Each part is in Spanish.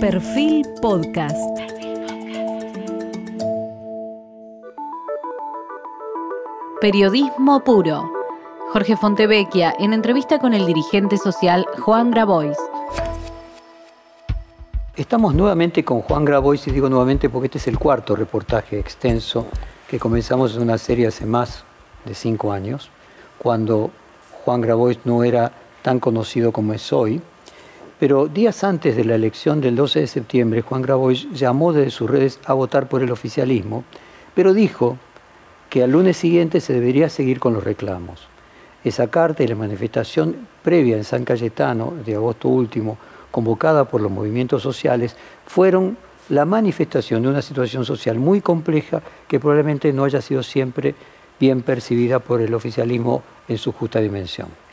Perfil Podcast. Periodismo puro. Jorge Fontevecchia en entrevista con el dirigente social Juan Grabois. Estamos nuevamente con Juan Grabois y digo nuevamente porque este es el cuarto reportaje extenso que comenzamos en una serie hace más de cinco años, cuando Juan Grabois no era tan conocido como es hoy. Pero días antes de la elección del 12 de septiembre, Juan Grabois llamó desde sus redes a votar por el oficialismo, pero dijo que al lunes siguiente se debería seguir con los reclamos. Esa carta y la manifestación previa en San Cayetano de agosto último, convocada por los movimientos sociales, fueron la manifestación de una situación social muy compleja que probablemente no haya sido siempre bien percibida por el oficialismo en su justa dimensión.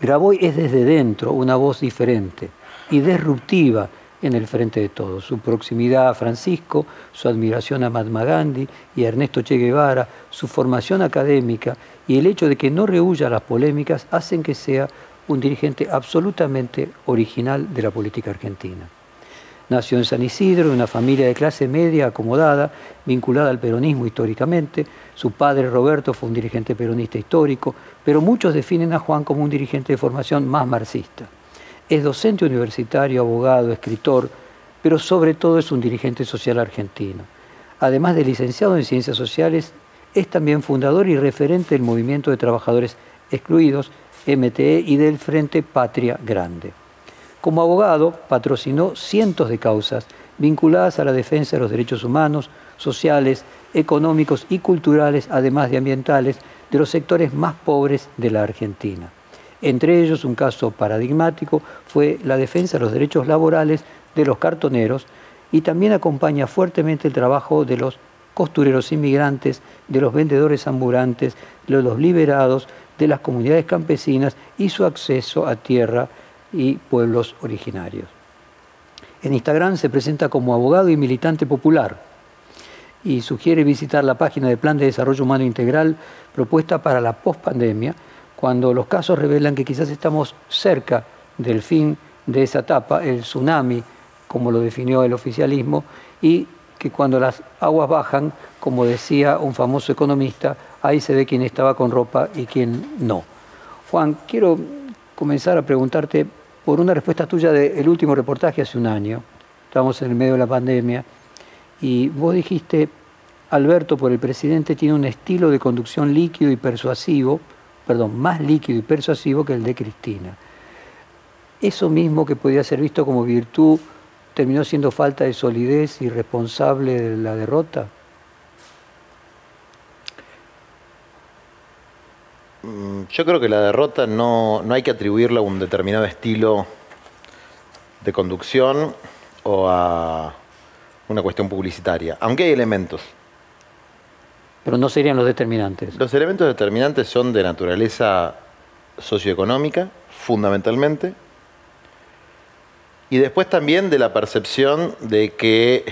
Graboy es desde dentro una voz diferente y disruptiva en el frente de todos. Su proximidad a Francisco, su admiración a Mahatma Gandhi y a Ernesto Che Guevara, su formación académica y el hecho de que no rehuya las polémicas hacen que sea un dirigente absolutamente original de la política argentina. Nació en San Isidro, en una familia de clase media acomodada, vinculada al peronismo históricamente. Su padre Roberto fue un dirigente peronista histórico, pero muchos definen a Juan como un dirigente de formación más marxista. Es docente universitario, abogado, escritor, pero sobre todo es un dirigente social argentino. Además de licenciado en Ciencias Sociales, es también fundador y referente del Movimiento de Trabajadores Excluidos, MTE, y del Frente Patria Grande. Como abogado, patrocinó cientos de causas vinculadas a la defensa de los derechos humanos, sociales, económicos y culturales, además de ambientales, de los sectores más pobres de la Argentina. Entre ellos, un caso paradigmático fue la defensa de los derechos laborales de los cartoneros y también acompaña fuertemente el trabajo de los costureros inmigrantes, de los vendedores ambulantes, de los liberados, de las comunidades campesinas y su acceso a tierra y pueblos originarios. En Instagram se presenta como abogado y militante popular y sugiere visitar la página de Plan de Desarrollo Humano Integral propuesta para la pospandemia, cuando los casos revelan que quizás estamos cerca del fin de esa etapa, el tsunami, como lo definió el oficialismo, y que cuando las aguas bajan, como decía un famoso economista, ahí se ve quién estaba con ropa y quién no. Juan, quiero comenzar a preguntarte por una respuesta tuya del último reportaje hace un año. Estábamos en el medio de la pandemia y vos dijiste, Alberto, por el presidente, tiene un estilo de conducción líquido y persuasivo, perdón, más líquido y persuasivo que el de Cristina. Eso mismo que podía ser visto como virtud terminó siendo falta de solidez y responsable de la derrota. Yo creo que la derrota no, no hay que atribuirla a un determinado estilo de conducción o a una cuestión publicitaria, aunque hay elementos. Pero no serían los determinantes. Los elementos determinantes son de naturaleza socioeconómica, fundamentalmente, y después también de la percepción de que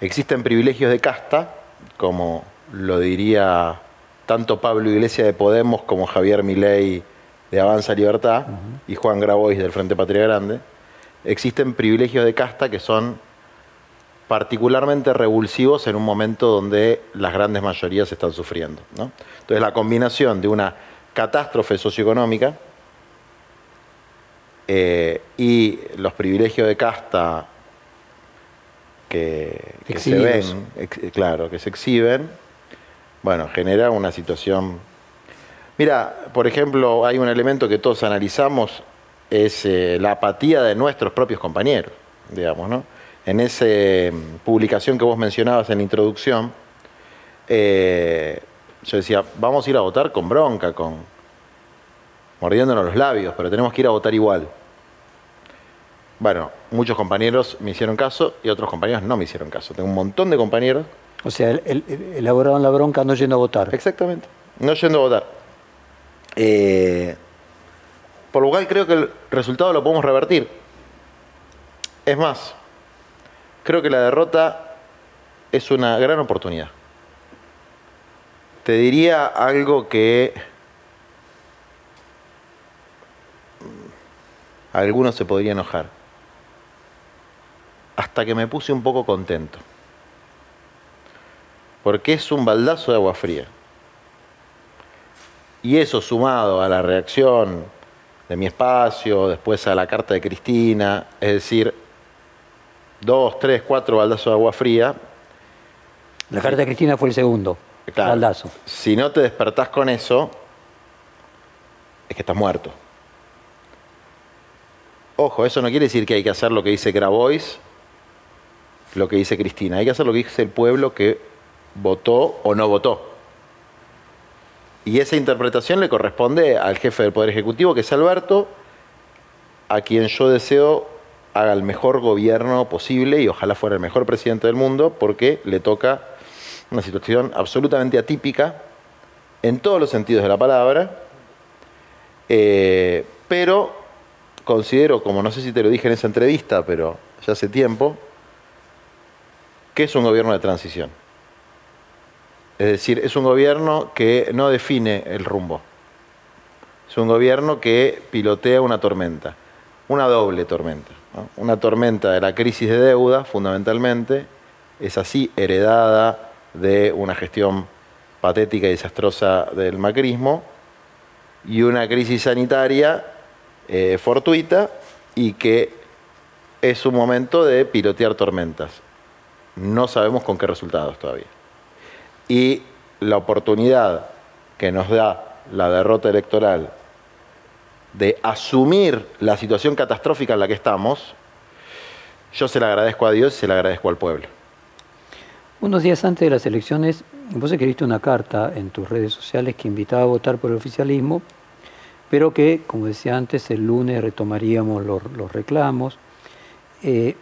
existen privilegios de casta, como lo diría tanto Pablo Iglesias de Podemos como Javier Milei de Avanza Libertad y Juan Grabois del Frente Patria Grande, existen privilegios de casta que son particularmente revulsivos en un momento donde las grandes mayorías están sufriendo. Entonces la combinación de una catástrofe socioeconómica eh, y los privilegios de casta que, que se ven, claro, que se exhiben, bueno, genera una situación... Mira, por ejemplo, hay un elemento que todos analizamos, es eh, la apatía de nuestros propios compañeros, digamos, ¿no? En esa mm, publicación que vos mencionabas en la introducción, eh, yo decía, vamos a ir a votar con bronca, con mordiéndonos los labios, pero tenemos que ir a votar igual. Bueno, muchos compañeros me hicieron caso y otros compañeros no me hicieron caso. Tengo un montón de compañeros o sea, elaboraron la bronca no yendo a votar. Exactamente, no yendo a votar. Eh, por lo cual creo que el resultado lo podemos revertir. Es más, creo que la derrota es una gran oportunidad. Te diría algo que algunos se podría enojar. hasta que me puse un poco contento. Porque es un baldazo de agua fría. Y eso sumado a la reacción de mi espacio, después a la carta de Cristina, es decir, dos, tres, cuatro baldazos de agua fría. La carta de Cristina fue el segundo Claro, baldazo. Si no te despertás con eso, es que estás muerto. Ojo, eso no quiere decir que hay que hacer lo que dice Grabois, lo que dice Cristina. Hay que hacer lo que dice el pueblo que votó o no votó. Y esa interpretación le corresponde al jefe del Poder Ejecutivo, que es Alberto, a quien yo deseo haga el mejor gobierno posible y ojalá fuera el mejor presidente del mundo, porque le toca una situación absolutamente atípica en todos los sentidos de la palabra, eh, pero considero, como no sé si te lo dije en esa entrevista, pero ya hace tiempo, que es un gobierno de transición. Es decir, es un gobierno que no define el rumbo. Es un gobierno que pilotea una tormenta, una doble tormenta. Una tormenta de la crisis de deuda, fundamentalmente, es así heredada de una gestión patética y desastrosa del macrismo, y una crisis sanitaria eh, fortuita y que es un momento de pilotear tormentas. No sabemos con qué resultados todavía. Y la oportunidad que nos da la derrota electoral de asumir la situación catastrófica en la que estamos, yo se la agradezco a Dios y se la agradezco al pueblo. Unos días antes de las elecciones, vos escribiste una carta en tus redes sociales que invitaba a votar por el oficialismo, pero que, como decía antes, el lunes retomaríamos los, reclamos. Eh,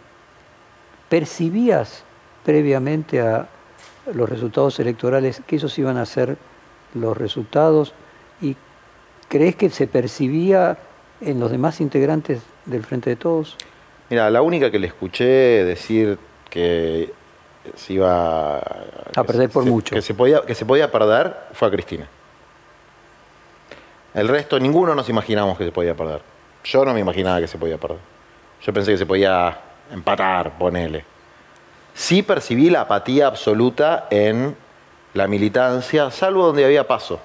¿Percibías previamente a los resultados electorales que esos iban a ser los resultados? ¿Y crees que se percibía en los demás integrantes del Frente de Todos? Mira, la única que le escuché decir que se iba a perder por se, mucho. Que se, podía, que se podía perder fue a Cristina. El resto, ninguno nos imaginamos que se podía perder. Yo no me imaginaba que se podía perder. Yo pensé que se podía empatar, ponele. Sí percibí la apatía absoluta en la militancia, salvo donde había paso.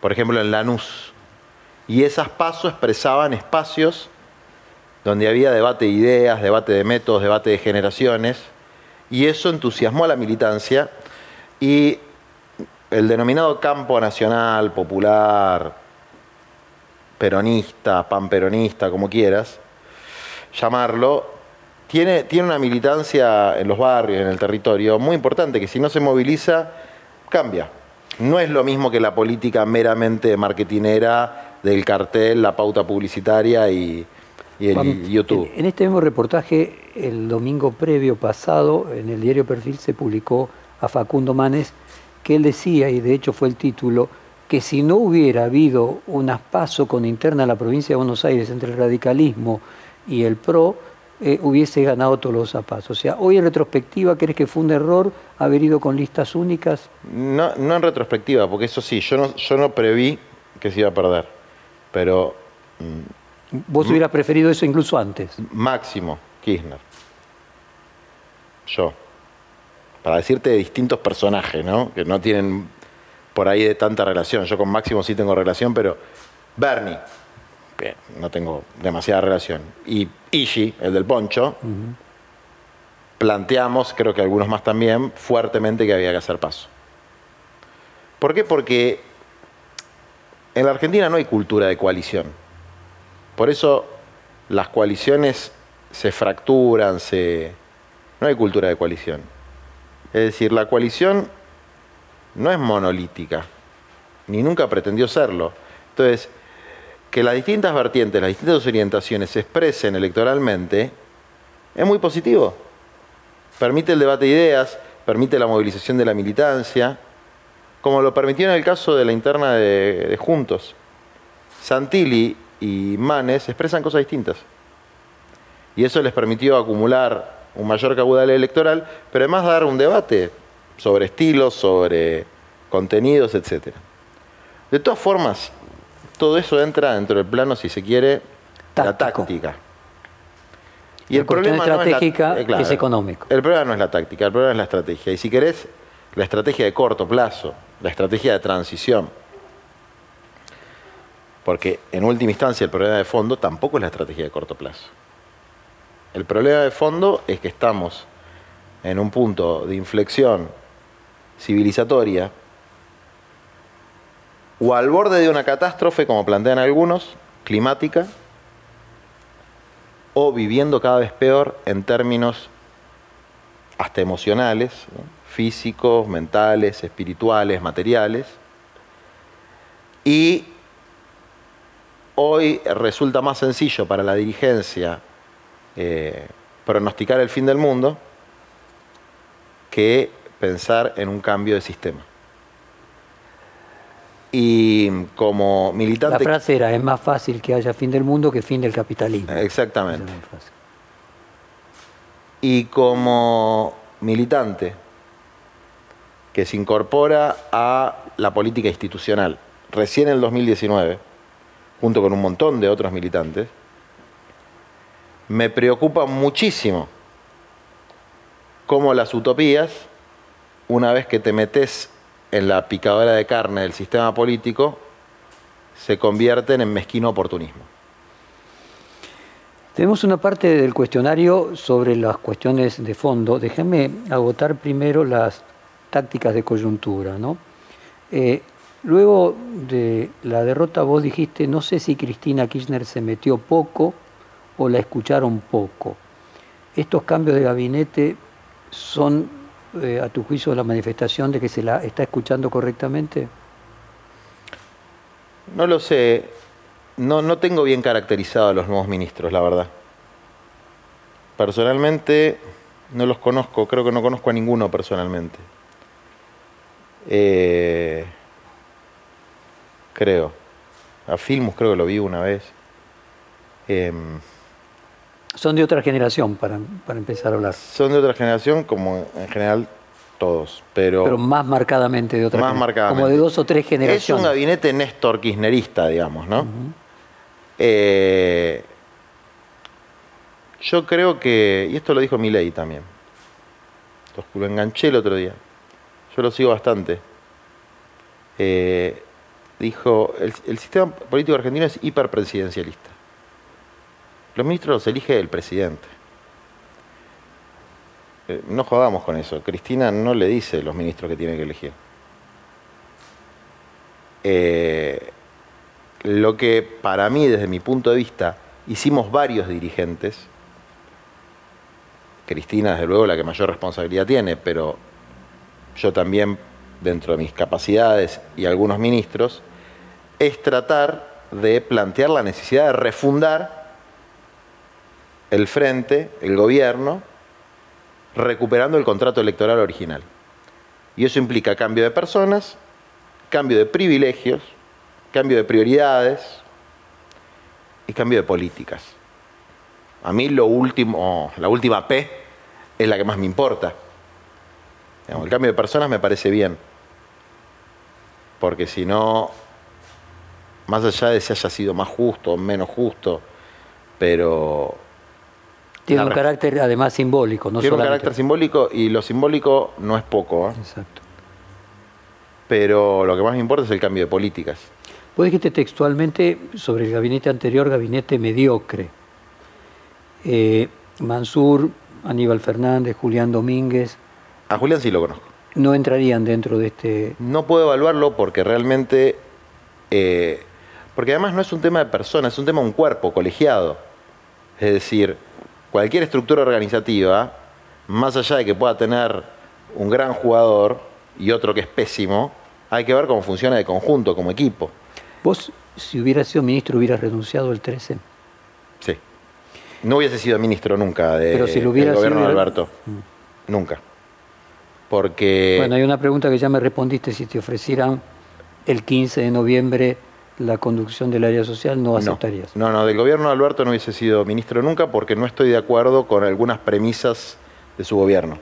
Por ejemplo, en Lanús. Y esas pasos expresaban espacios donde había debate de ideas, debate de métodos, debate de generaciones, y eso entusiasmó a la militancia y el denominado campo nacional, popular, peronista, panperonista, como quieras llamarlo, tiene, tiene una militancia en los barrios, en el territorio, muy importante, que si no se moviliza, cambia. No es lo mismo que la política meramente marketinera del cartel, la pauta publicitaria y, y el YouTube. En, en, este mismo reportaje, el domingo previo pasado, en el diario Perfil se publicó a Facundo Manes que él decía, y de hecho fue el título, que si no hubiera habido un aspaso con interna a la provincia de Buenos Aires entre el radicalismo y el PRO, eh, hubiese ganado todos los zapatos. O sea, hoy en retrospectiva, ¿crees que fue un error haber ido con listas únicas? No, no en retrospectiva, porque eso sí, yo no, yo no preví que se iba a perder, pero... Mmm, ¿Vos hubieras preferido eso incluso antes? Máximo, Kirchner. Yo. Para decirte de distintos personajes, ¿no? Que no tienen por ahí de tanta relación. Yo con Máximo sí tengo relación, pero Bernie, bien, no tengo demasiada relación. Y Ishi, el del poncho, uh -huh. planteamos, creo que algunos más también, fuertemente que había que hacer paso. ¿Por qué? Porque en la Argentina no hay cultura de coalición. Por eso las coaliciones se fracturan, se... no hay cultura de coalición. Es decir, la coalición no es monolítica, ni nunca pretendió serlo. Entonces, que las distintas vertientes, las distintas orientaciones se expresen electoralmente es muy positivo. Permite el debate de ideas, permite la movilización de la militancia, como lo permitió en el caso de la interna de, de Juntos. Santilli y Manes expresan cosas distintas. Y eso les permitió acumular un mayor caudal electoral, pero además dar un debate sobre estilos, sobre contenidos, etc. De todas formas, todo eso entra dentro del plano, si se quiere, la táctica. Y La el problema no es la- estratégica eh, claro, es económico. El problema no es la táctica, el problema es la estrategia. Y si querés, la estrategia de corto plazo, la estrategia de transición. Porque en última instancia el problema de fondo tampoco es la estrategia de corto plazo. El problema de fondo es que estamos en un punto de inflexión civilizatoria o al borde de una catástrofe, como plantean algunos, climática, o viviendo cada vez peor en términos hasta emocionales, físicos, mentales, espirituales, materiales. Y hoy resulta más sencillo para la dirigencia eh, pronosticar el fin del mundo que pensar en un cambio de sistema. Y como La militante... frase era, es más fácil que haya fin del mundo que fin del capitalismo. Exactamente. La. Y como militante que se incorpora a la política institucional recién en el 2019, junto con un montón de otros militantes, me preocupa muchísimo cómo las utopías, una vez que te metes en la picadora de carne del sistema político, se convierten en mezquino oportunismo. Tenemos una parte del cuestionario sobre las cuestiones de fondo. Déjame agotar primero las tácticas de coyuntura. ¿no? Eh, luego de la derrota vos dijiste, no sé si Cristina Kirchner se metió poco o la escucharon poco. ¿Estos cambios de gabinete son, eh, a tu juicio, la manifestación de que se la está escuchando correctamente? No lo sé. No, no tengo bien caracterizado a los nuevos ministros, la verdad. Personalmente no los conozco, creo que no conozco a ninguno personalmente. Eh, creo. A Filmus creo que lo vi una vez. Em, Son de otra generación, para, para empezar a hablar. son de otra generación, como en general todos, pero, Pero más marcadamente de otra más marcadamente. Como de dos o tres Es generaciones. un gabinete Néstor kirchnerista, digamos, ¿no? Eh, yo creo que, y esto lo dijo Milei también, lo enganché el otro día, yo lo sigo bastante, Eh, dijo, el, el sistema político argentino es hiperpresidencialista. Los ministros los elige el presidente. Eh, no jodamos con eso. Cristina no le dice los ministros que tiene que elegir. Eh, lo que para mí, desde mi punto de vista, hicimos varios dirigentes, Cristina desde luego la que mayor responsabilidad tiene, pero yo también, dentro de mis capacidades y algunos ministros, es tratar de plantear la necesidad de refundar el frente, el gobierno, recuperando el contrato electoral original. Y eso implica cambio de personas, cambio de privilegios, cambio de prioridades y cambio de políticas. A mí lo último, la última P es la que más me importa. El cambio de personas me parece bien. Porque si no, más allá de si haya sido más justo o menos justo, pero Tiene un carácter además simbólico, no tiene un carácter simbólico y lo simbólico no es poco, ¿eh? Exacto. pero lo que más me importa es el cambio de políticas. Vos dijiste textualmente sobre el gabinete anterior, gabinete mediocre. Eh, Mansur, Aníbal Fernández, Julián Domínguez, A Julián sí lo conozco. no entrarían dentro de este... No puedo evaluarlo porque realmente, eh, porque además no es un tema de personas, es un tema de un cuerpo colegiado. Es decir, cualquier estructura organizativa, más allá de que pueda tener un gran jugador y otro que es pésimo, hay que ver cómo funciona de conjunto, como equipo. Vos, si hubieras sido ministro, hubieras renunciado el 13. Sí. No hubiese sido ministro nunca de- Pero si lo del gobierno de sido- Alberto. Nunca. Porque Bueno, hay una pregunta que ya me respondiste, si te ofrecieran el 15 de noviembre la conducción del área social, no aceptarías. No, no, del gobierno de Alberto no hubiese sido ministro nunca porque no estoy de acuerdo con algunas premisas de su gobierno.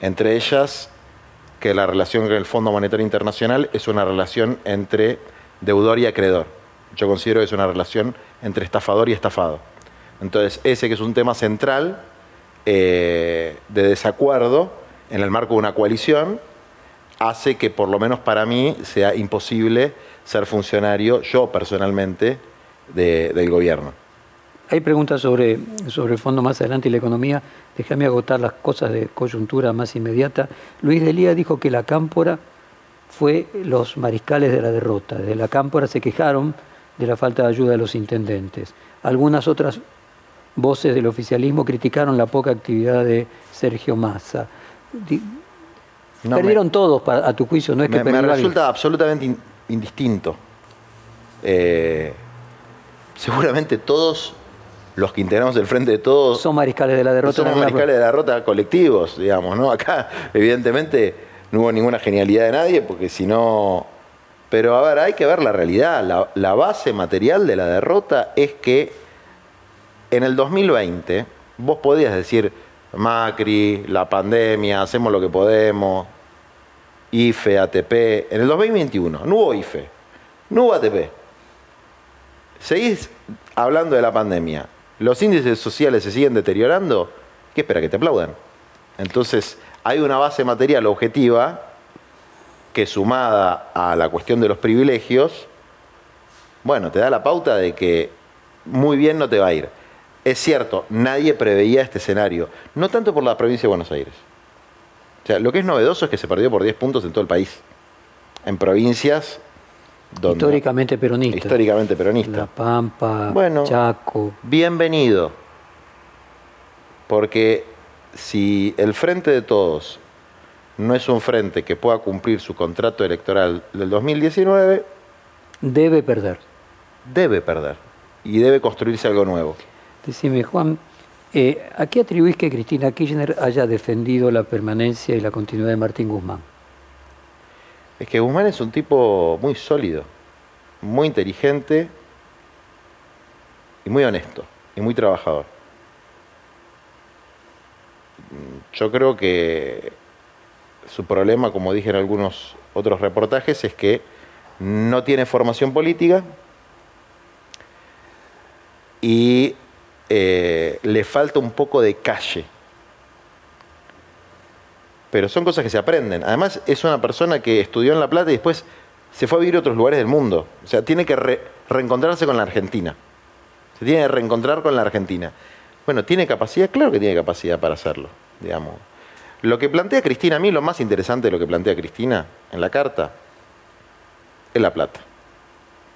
Entre ellas, que la relación con el Fondo Monetario Internacional es una relación entre deudor y acreedor. Yo considero que es una relación entre estafador y estafado. Entonces, ese que es un tema central eh, de desacuerdo en el marco de una coalición, hace que por lo menos para mí sea imposible ser funcionario, yo personalmente, del gobierno. Hay preguntas sobre, sobre el fondo más adelante y la economía. Déjame agotar las cosas de coyuntura más inmediata. Luis Delía dijo que la cámpora fue los mariscales de la derrota. Desde la cámpora se quejaron de la falta de ayuda de los intendentes. Algunas otras voces del oficialismo criticaron la poca actividad de Sergio Massa. Perdieron todos, a tu juicio, no es que Me, me resulta absolutamente indistinto. Eh, seguramente todos los que integramos el Frente de Todos... Son mariscales de la derrota. Somos mariscales de la derrota colectivos, digamos, ¿no? Acá, evidentemente, no hubo ninguna genialidad de nadie, porque si no... Pero a ver, hay que ver la realidad. La, la base material de la derrota es que en el 2020 vos podías decir Macri, la pandemia, hacemos lo que podemos, IFE, ATP. En el 2021 no hubo IFE, no hubo ATP. Seguís hablando de la pandemia, los índices sociales se siguen deteriorando, ¿qué espera? Que te aplaudan. Entonces, hay una base material objetiva que sumada a la cuestión de los privilegios, bueno, te da la pauta de que muy bien no te va a ir. Es cierto, nadie preveía este escenario, no tanto por la provincia de Buenos Aires. O sea, lo que es novedoso es que se perdió por 10 puntos en todo el país. En provincias donde, históricamente peronistas. Históricamente peronistas. La Pampa, Chaco. Bienvenido. Porque si el frente de todos no es un frente que pueda cumplir su contrato electoral del 2019, debe perder. Debe perder. Y debe construirse algo nuevo. Decime, Juan, eh, ¿a qué atribuís que Cristina Kirchner haya defendido la permanencia y la continuidad de Martín Guzmán? Es que Guzmán es un tipo muy sólido, muy inteligente y muy honesto y muy trabajador. Yo creo que su problema, como dije en algunos otros reportajes, es que no tiene formación política y eh, le falta un poco de calle. Pero son cosas que se aprenden. Además, es una persona que estudió en La Plata y después se fue a vivir a otros lugares del mundo. O sea, tiene que reencontrarse con la Argentina. Se tiene que reencontrar con la Argentina. Bueno, ¿tiene capacidad? Claro que tiene capacidad para hacerlo, digamos. Lo que plantea Cristina, a mí lo más interesante de lo que plantea Cristina en la carta es la plata.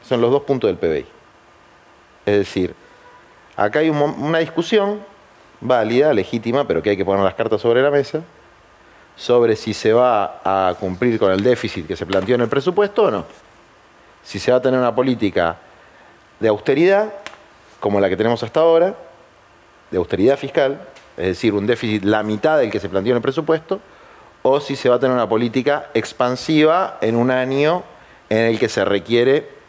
Son los dos puntos del PBI. Es decir, Acá hay una discusión válida, legítima, pero que hay que poner las cartas sobre la mesa, sobre si se va a cumplir con el déficit que se planteó en el presupuesto o no. Si se va a tener una política de austeridad, como la que tenemos hasta ahora, de austeridad fiscal, es decir, un déficit la mitad del que se planteó en el presupuesto, o si se va a tener una política expansiva en un año en el que se requiere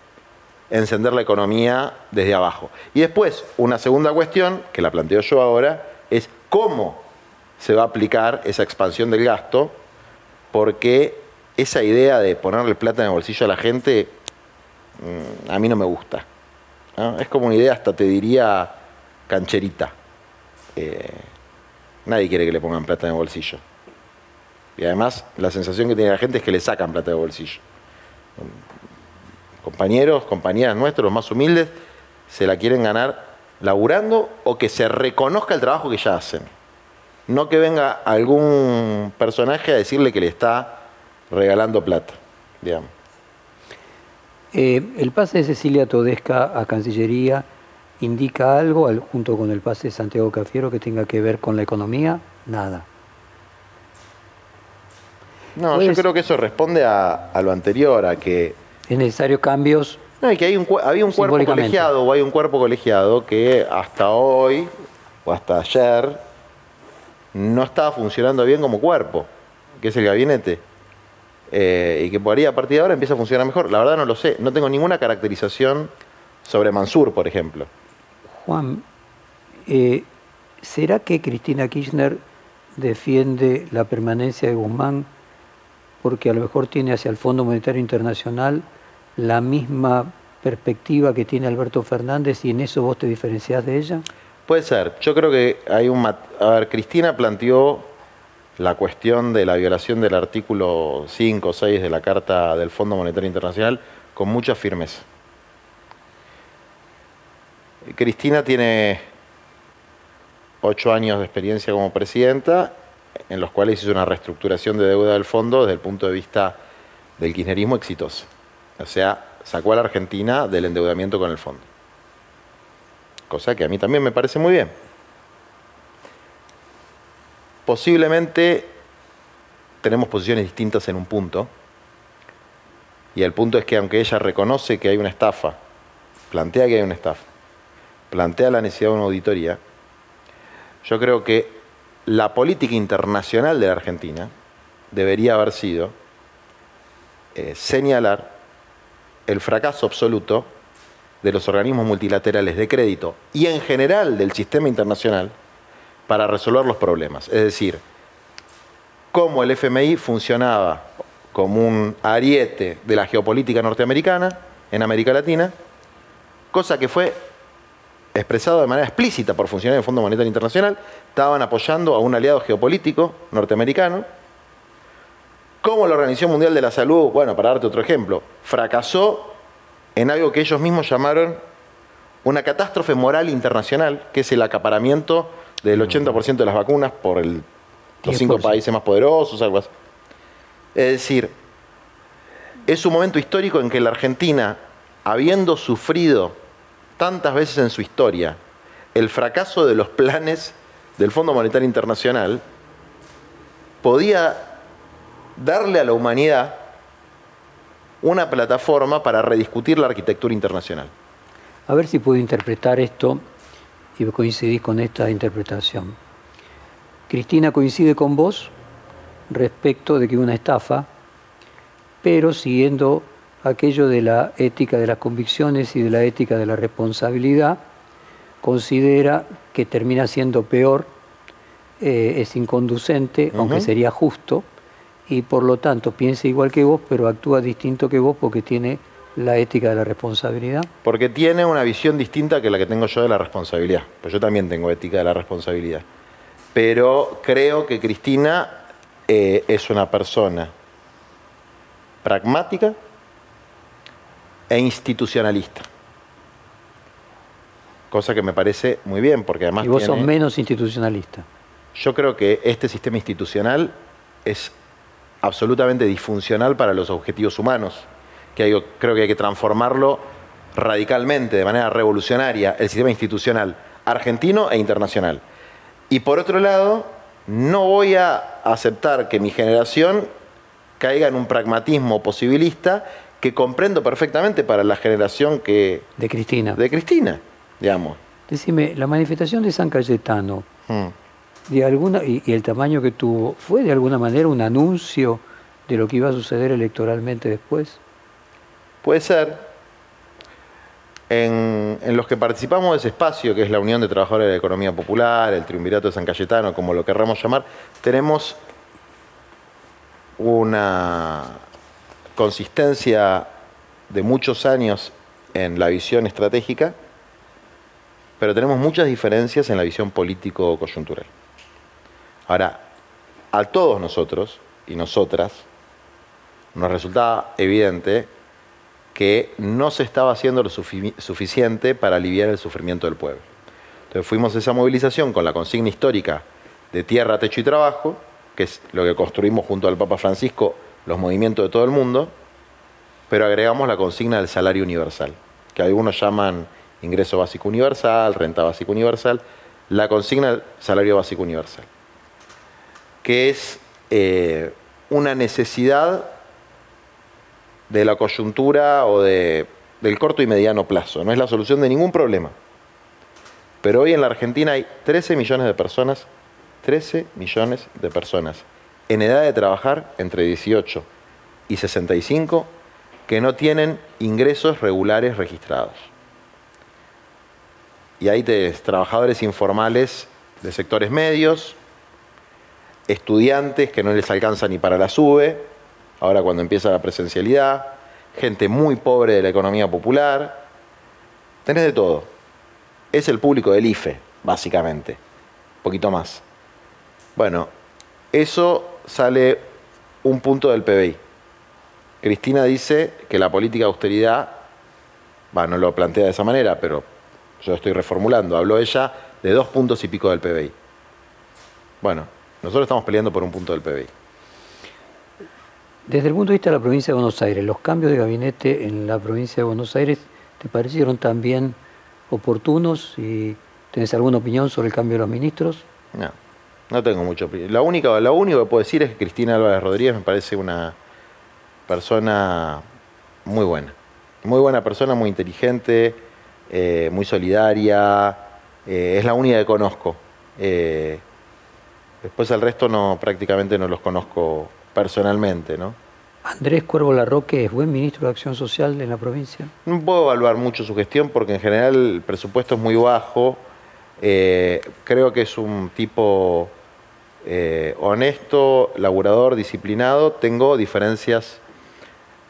encender la economía desde abajo. Y después, una segunda cuestión, que la planteo yo ahora, es cómo se va a aplicar esa expansión del gasto, porque esa idea de ponerle plata en el bolsillo a la gente, mm, a mí no me gusta. Es como una idea, hasta te diría, cancherita. Eh, nadie quiere que le pongan plata en el bolsillo. Y además, la sensación que tiene la gente es que le sacan plata de bolsillo compañeros, compañeras nuestros, los más humildes, se la quieren ganar laburando o que se reconozca el trabajo que ya hacen. No que venga algún personaje a decirle que le está regalando plata, digamos. Eh, el pase de Cecilia Todesca a Cancillería indica algo, junto con el pase de Santiago Cafiero, que tenga que ver con la economía, nada. No, yo creo que eso responde a lo anterior, a que es necesario cambios. No, y que hay un, había un cuerpo colegiado o hay un cuerpo colegiado que hasta hoy o hasta ayer no estaba funcionando bien como cuerpo, que es el gabinete. Eh, y que por ahí a partir de ahora empieza a funcionar mejor. La verdad no lo sé. No tengo ninguna caracterización sobre Mansur, por ejemplo. Juan, eh, ¿será que Cristina Kirchner defiende la permanencia de Guzmán porque a lo mejor tiene hacia el Fondo Monetario Internacional la misma perspectiva que tiene Alberto Fernández y en eso vos te diferenciás de ella? Puede ser. Yo creo que hay un... A ver, Cristina planteó la cuestión de la violación del artículo 5 o 6 de la Carta del Fondo Monetario Internacional con mucha firmeza. Cristina tiene ocho años de experiencia como presidenta, en los cuales hizo una reestructuración de deuda del fondo desde el punto de vista del kirchnerismo exitoso. O sea, sacó a la Argentina del endeudamiento con el fondo. Cosa que a mí también me parece muy bien. Posiblemente tenemos posiciones distintas en un punto, y el punto es que aunque ella reconoce que hay una estafa, plantea que hay una estafa, plantea la necesidad de una auditoría, yo creo que la política internacional de la Argentina debería haber sido eh, señalar el fracaso absoluto de los organismos multilaterales de crédito y en general del sistema internacional para resolver los problemas. Es decir, cómo el FMI funcionaba como un ariete de la geopolítica norteamericana en América Latina, cosa que fue expresado de manera explícita por funcionarios del Fondo Monetario Internacional, estaban apoyando a un aliado geopolítico norteamericano, como la Organización Mundial de la Salud, bueno, para darte otro ejemplo, fracasó en algo que ellos mismos llamaron una catástrofe moral internacional, que es el acaparamiento del 80% de las vacunas por el, los cinco países más poderosos, algo así. Es decir, es un momento histórico en que la Argentina, habiendo sufrido tantas veces en su historia el fracaso de los planes del Fondo Monetario Internacional, podía darle a la humanidad una plataforma para rediscutir la arquitectura internacional. A ver si puedo interpretar esto y coincidís con esta interpretación. Cristina coincide con vos respecto de que una estafa, pero siguiendo aquello de la ética de las convicciones y de la ética de la responsabilidad, considera que termina siendo peor, eh, es inconducente, aunque sería justo, y por lo tanto piensa igual que vos, pero actúa distinto que vos porque tiene la ética de la responsabilidad. Porque tiene una visión distinta que la que tengo yo de la responsabilidad, pues yo también tengo ética de la responsabilidad. Pero creo que Cristina eh, es una persona pragmática, e institucionalista. Cosa que me parece muy bien, porque además... Y vos sos menos institucionalista. Yo creo que este sistema institucional es absolutamente disfuncional para los objetivos humanos, que creo que hay que transformarlo radicalmente, de manera revolucionaria, el sistema institucional argentino e internacional. Y por otro lado, no voy a aceptar que mi generación caiga en un pragmatismo posibilista que comprendo perfectamente para la generación que... De Cristina. De Cristina, digamos. Decime, la manifestación de San Cayetano, hmm. De alguna, y, el tamaño que tuvo, ¿fue de alguna manera un anuncio de lo que iba a suceder electoralmente después? Puede ser. En, en, los que participamos de ese espacio, que es la Unión de Trabajadores de la Economía Popular, el Triunvirato de San Cayetano, como lo querramos llamar, tenemos una consistencia de muchos años en la visión estratégica, pero tenemos muchas diferencias en la visión político-coyuntural. Ahora, a todos nosotros y nosotras nos resulta evidente que no se estaba haciendo lo suficiente para aliviar el sufrimiento del pueblo. Entonces fuimos a esa movilización con la consigna histórica de tierra, techo y trabajo, que es lo que construimos junto al Papa Francisco los movimientos de todo el mundo, pero agregamos la consigna del salario universal, que algunos llaman ingreso básico universal, renta básica universal, la consigna del salario básico universal, que es eh, una necesidad de la coyuntura o de, del corto y mediano plazo, no es la solución de ningún problema. Pero hoy en la Argentina hay 13 millones de personas, 13 millones de personas en edad de trabajar entre 18 y 65 que no tienen ingresos regulares registrados. Y hay trabajadores informales de sectores medios, estudiantes que no les alcanza ni para la SUBE, ahora cuando empieza la presencialidad, gente muy pobre de la economía popular, tenés de todo. Es el público del IFE, básicamente, un poquito más. Bueno, eso sale un punto del PBI. Cristina dice que la política de austeridad, va, no lo plantea de esa manera, pero yo estoy reformulando, habló ella de dos puntos y pico del PBI. Bueno, nosotros estamos peleando por un punto del PBI. Desde el punto de vista de la provincia de Buenos Aires, ¿los cambios de gabinete en la provincia de Buenos Aires te parecieron también oportunos y tenés alguna opinión sobre el cambio de los ministros? No, no tengo mucha opinión. La única, lo único que puedo decir es que Cristina Álvarez Rodríguez me parece una persona muy buena. Muy buena persona, muy inteligente, eh, muy solidaria. Eh, es la única que conozco. Eh, después el resto no, prácticamente no los conozco personalmente, ¿no? Andrés Cuervo Larroque es buen ministro de Acción Social en la provincia. No puedo evaluar mucho su gestión porque en general el presupuesto es muy bajo. creo que es un tipo honesto, laburador, disciplinado. Tengo diferencias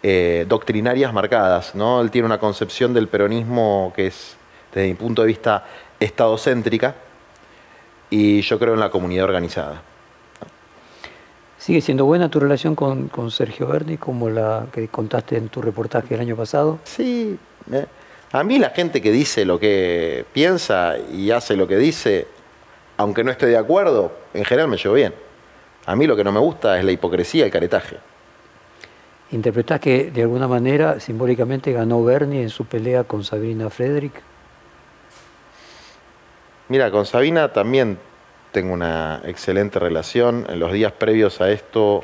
eh, doctrinarias marcadas. ¿no? Él tiene una concepción del peronismo que es, desde mi punto de vista, estadocéntrica y yo creo en la comunidad organizada. ¿Sigue siendo buena tu relación con, Sergio Berni como la que contaste en tu reportaje el año pasado? Sí. Eh, a mí la gente que dice lo que piensa y hace lo que dice, aunque no esté de acuerdo, en general me llevo bien. A mí lo que no me gusta es la hipocresía y el caretaje. ¿Interpretás que de alguna manera simbólicamente ganó Bernie en su pelea con Sabina Frederick? Mira, con Sabina también tengo una excelente relación. En los días previos a esto,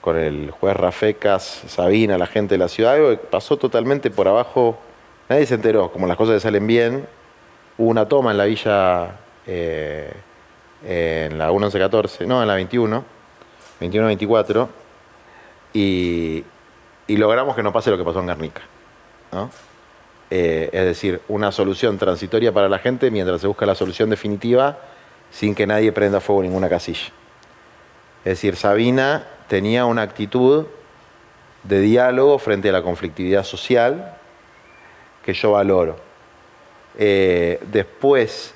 con el juez Rafecas, Sabina, la gente de la ciudad, pasó totalmente por abajo. Nadie se enteró, como las cosas le salen bien. Hubo una toma en la villa, eh, en la 1114, no, en la 21, 21-24 y, logramos que no pase lo que pasó en Guernica. Eh, es decir, una solución transitoria para la gente mientras se busca la solución definitiva sin que nadie prenda fuego ninguna casilla. Es decir, Sabina tenía una actitud de diálogo frente a la conflictividad social que yo valoro. Eh, después,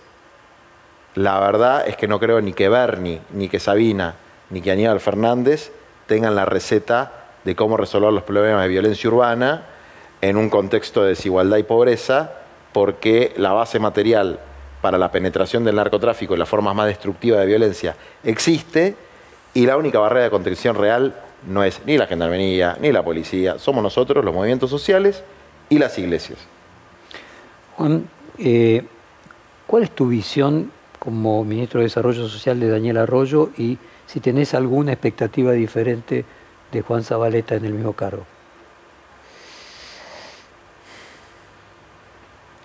la verdad es que no creo ni que Bernie, ni que Sabina, ni que Aníbal Fernández tengan la receta de cómo resolver los problemas de violencia urbana en un contexto de desigualdad y pobreza, porque la base material para la penetración del narcotráfico y las formas más destructivas de violencia existe y la única barrera de contención real no es ni la gendarmería ni la policía, somos nosotros, los movimientos sociales y las iglesias. Juan, eh, ¿cuál es tu visión como ministro de Desarrollo Social de Daniel Arroyo y si tenés alguna expectativa diferente de Juan Zabaleta en el mismo cargo.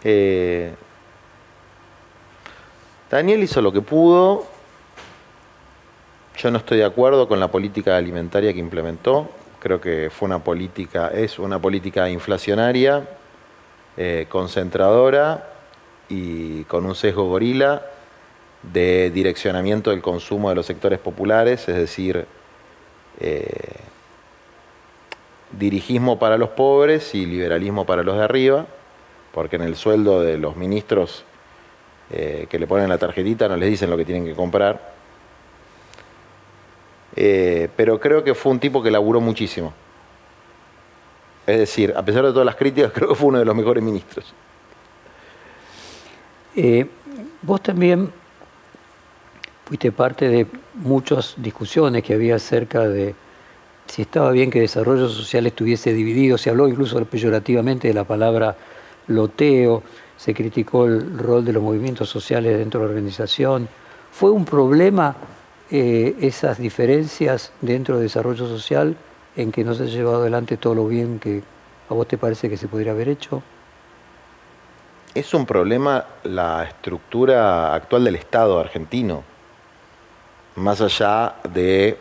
Eh, Daniel hizo lo que pudo. Yo no estoy de acuerdo con la política alimentaria que implementó. Creo que fue una política, es una política inflacionaria, eh, concentradora y con un sesgo gorila de direccionamiento del consumo de los sectores populares, es decir, eh, dirigismo para los pobres y liberalismo para los de arriba, porque en el sueldo de los ministros eh, que le ponen la tarjetita no les dicen lo que tienen que comprar. Eh, pero creo que fue un tipo que laburó muchísimo. Es decir, a pesar de todas las críticas, creo que fue uno de los mejores ministros. vos también fuiste parte de muchas discusiones que había acerca de si estaba bien que desarrollo social estuviese dividido, se habló incluso peyorativamente de la palabra loteo, se criticó el rol de los movimientos sociales dentro de la organización. ¿Fue un problema eh, esas diferencias dentro del desarrollo social en que no se ha llevado adelante todo lo bien que a vos te parece que se podría haber hecho? Es un problema la estructura actual del Estado argentino más allá de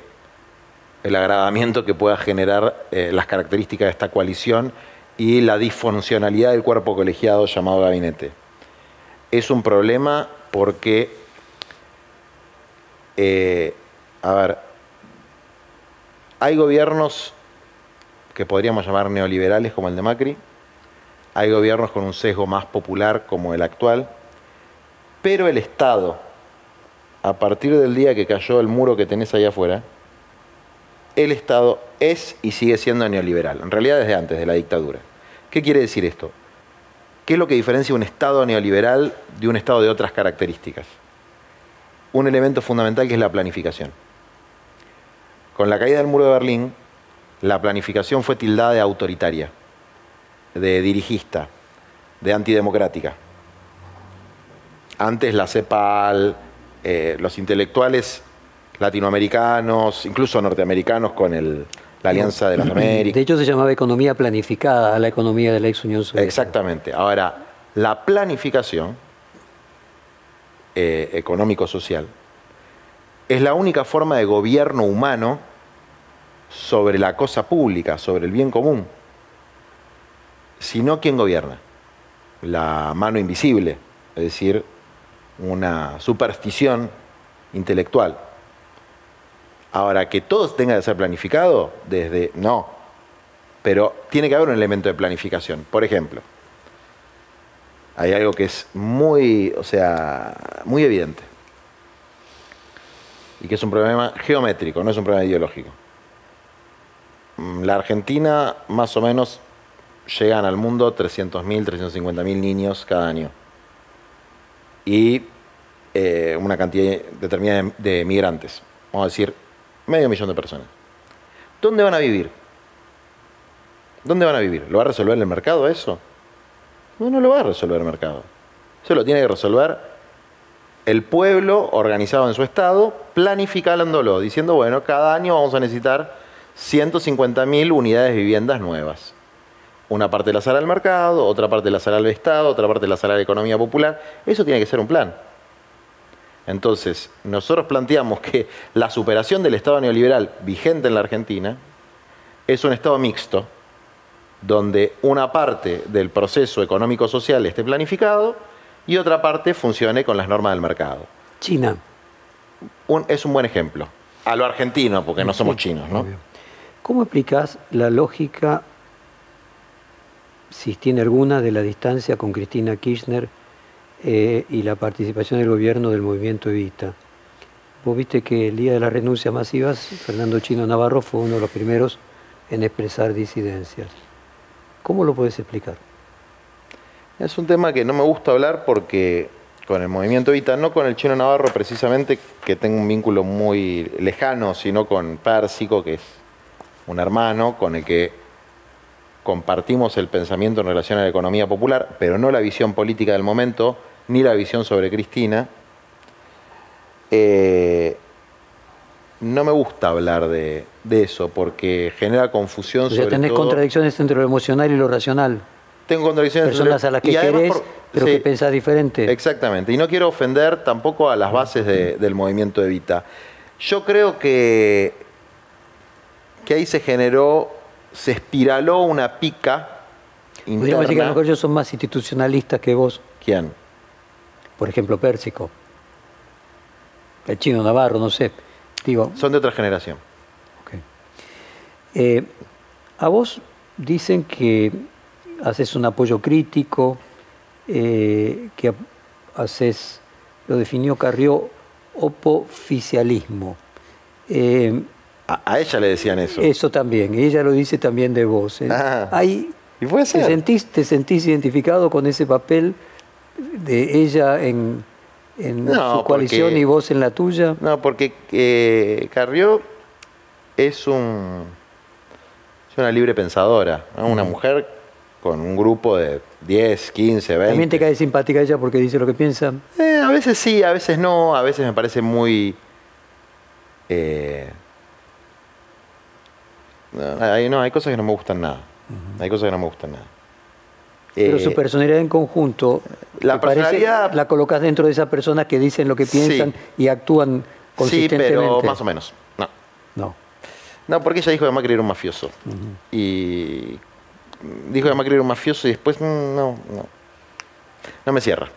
el agravamiento que pueda generar eh, las características de esta coalición y la disfuncionalidad del cuerpo colegiado llamado gabinete. Es un problema porque, eh, a ver, hay gobiernos que podríamos llamar neoliberales como el de Macri, hay gobiernos con un sesgo más popular como el actual, Pero el Estado, a partir del día que cayó el muro que tenés ahí afuera, el Estado es y sigue siendo neoliberal, en realidad desde antes de la dictadura. ¿Qué quiere decir esto? ¿Qué es lo que diferencia un Estado neoliberal de un Estado de otras características? Un elemento fundamental que es la planificación. Con la caída del muro de Berlín, la planificación fue tildada de autoritaria, de dirigista, de antidemocrática. Antes la CEPAL, eh, los intelectuales latinoamericanos, incluso norteamericanos con el, la Alianza de las Américas. De hecho se llamaba economía planificada a la economía de la ex Unión Soviética. Exactamente. Ahora, la planificación eh, económico-social es la única forma de gobierno humano sobre la cosa pública, sobre el bien común. Si no, ¿quién gobierna? La mano invisible, es decir, una superstición intelectual. Ahora, que todo tenga que ser planificado, desde no. Pero tiene que haber un elemento de planificación. Por ejemplo, hay algo que es muy, o sea, muy evidente. Y que es un problema geométrico, no es un problema ideológico. Mm, la Argentina, más o menos, llegan al mundo 300.000, 350.000 niños cada año. Y eh, una cantidad determinada de migrantes. Vamos a decir, medio millón de personas. ¿Dónde van a vivir? ¿Dónde van a vivir? ¿Lo va a resolver el mercado eso? No, no lo va a resolver el mercado. Eso lo tiene que resolver el pueblo organizado en su estado, planificándolo, diciendo, bueno, cada año vamos a necesitar 150.000 unidades de viviendas nuevas. Una parte la sala del mercado, otra parte la sala del Estado, otra parte la sala de la economía popular. Eso tiene que ser un plan. Entonces, nosotros planteamos que la superación del Estado neoliberal vigente en la Argentina es un Estado mixto, donde una parte del proceso económico-social esté planificado y otra parte funcione con las normas del mercado. China. es un buen ejemplo. A lo argentino, porque no somos chinos, ¿no? ¿Cómo explicas la lógica, si tiene alguna, de la distancia con Cristina Kirchner eh, y la participación del gobierno del movimiento Evita. Vos viste que el día de las renuncias masivas, Fernando Chino Navarro fue uno de los primeros en expresar disidencias. ¿Cómo lo puedes explicar? Es un tema que no me gusta hablar porque con el movimiento Evita, no con el Chino Navarro precisamente, que tengo un vínculo muy lejano, sino con Pérsico, que es un hermano con el que compartimos el pensamiento en relación a la economía popular, pero no la visión política del momento, ni la visión sobre Cristina, eh, no me gusta hablar de, eso porque genera confusión. O sea, tenés contradicciones entre lo emocional y lo racional. Tengo contradicciones Personas a las que querés, pero que pensás diferente. Exactamente. Y no quiero ofender tampoco a las bases del movimiento Evita. Yo creo que, que ahí se generó, se espiraló una pica. Interna. Podríamos decir que a lo mejor ellos son más institucionalistas que vos. ¿Quién? por ejemplo, Pérsico, el chino Navarro, no sé. Digo, Son de otra generación. Eh, a vos dicen que haces un apoyo crítico, eh, que haces, lo definió Carrió, opoficialismo. Eh, a, ella le decían eso. Eso también, ella lo dice también de vos. Ah, ¿Y ¿Te, sentís, ¿Te sentís identificado con ese papel de ella en, su coalición y vos en la tuya? No, porque eh, Carrió es, un, es una libre pensadora, una mujer con un grupo de 10, 15, 20. ¿También te cae simpática ella porque dice lo que piensa? Eh, a veces sí, a veces no, a veces me parece muy... Eh, hay, no, hay cosas que no me gustan nada. Hay cosas que no me gustan nada. Pero su eh, personalidad en conjunto, la personalidad la colocas dentro de esas personas que dicen lo que piensan y actúan consistentemente. Sí, pero más o menos. No. No. No, porque ella dijo que Macri era un mafioso. Y dijo que Macri era un mafioso y después mm, no, no. No me cierra.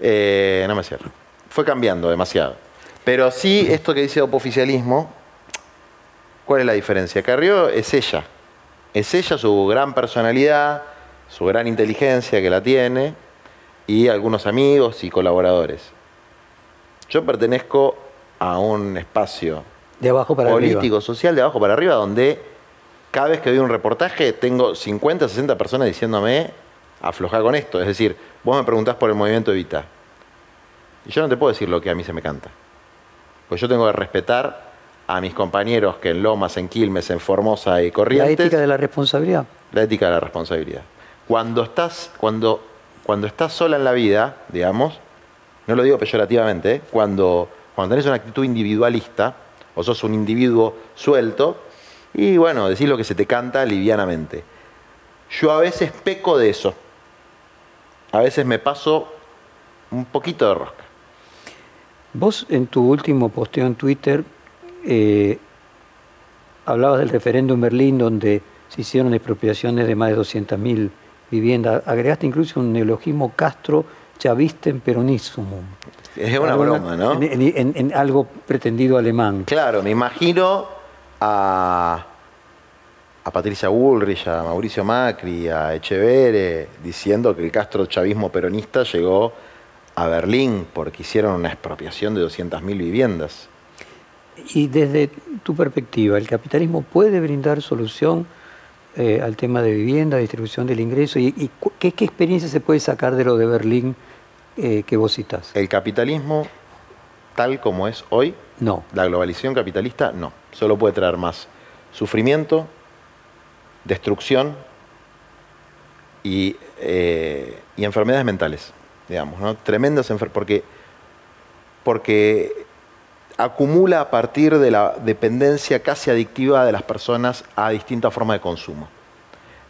Eh, no me cierra. Fue cambiando demasiado. Pero sí, esto que dice opoficialismo, ¿cuál es la diferencia? Carrió es ella. Es ella, su gran personalidad, su gran inteligencia que la tiene y algunos amigos y colaboradores. Yo pertenezco a un espacio De abajo para político, arriba. social, de abajo para arriba, donde cada vez que doy un reportaje tengo 50, 60 personas diciéndome aflojar con esto. Es decir, vos me preguntás por el movimiento Evita. Y yo no te puedo decir lo que a mí se me canta. Pues yo tengo que respetar a mis compañeros que en Lomas, en Quilmes, en Formosa y La Corrientes. ética de la responsabilidad. La ética de la responsabilidad. Cuando estás, cuando, cuando estás sola en la vida, digamos, no lo digo peyorativamente, ¿eh? cuando, cuando tenés una actitud individualista, o sos un individuo suelto, y bueno, decís lo que se te canta livianamente. Yo a veces peco de eso. A veces me paso un poquito de rosca. Vos en tu último posteo en Twitter eh, hablabas del referéndum en Berlín donde se hicieron expropiaciones de más de 200.000 viviendas. Agregaste incluso un neologismo Castro chavista en peronismo. Es una broma, ¿no? En, en- en algo pretendido alemán. Claro, me imagino a, a Patricia Bullrich, a Mauricio Macri, a Echeverre, diciendo que el Castro chavismo peronista llegó a Berlín porque hicieron una expropiación de 200.000 viviendas. Y desde tu perspectiva, ¿el capitalismo puede brindar solución eh, al tema de vivienda, distribución del ingreso? ¿Y, y cu- qué, qué experiencia se puede sacar de lo de Berlín eh, que vos citás? El capitalismo, tal como es hoy, No. la globalización capitalista, no. Solo puede traer más sufrimiento, destrucción y, eh, y enfermedades mentales, digamos, ¿no? Tremendas enfermedades, porque, porque acumula a partir de la dependencia casi adictiva de las personas a distintas formas de consumo.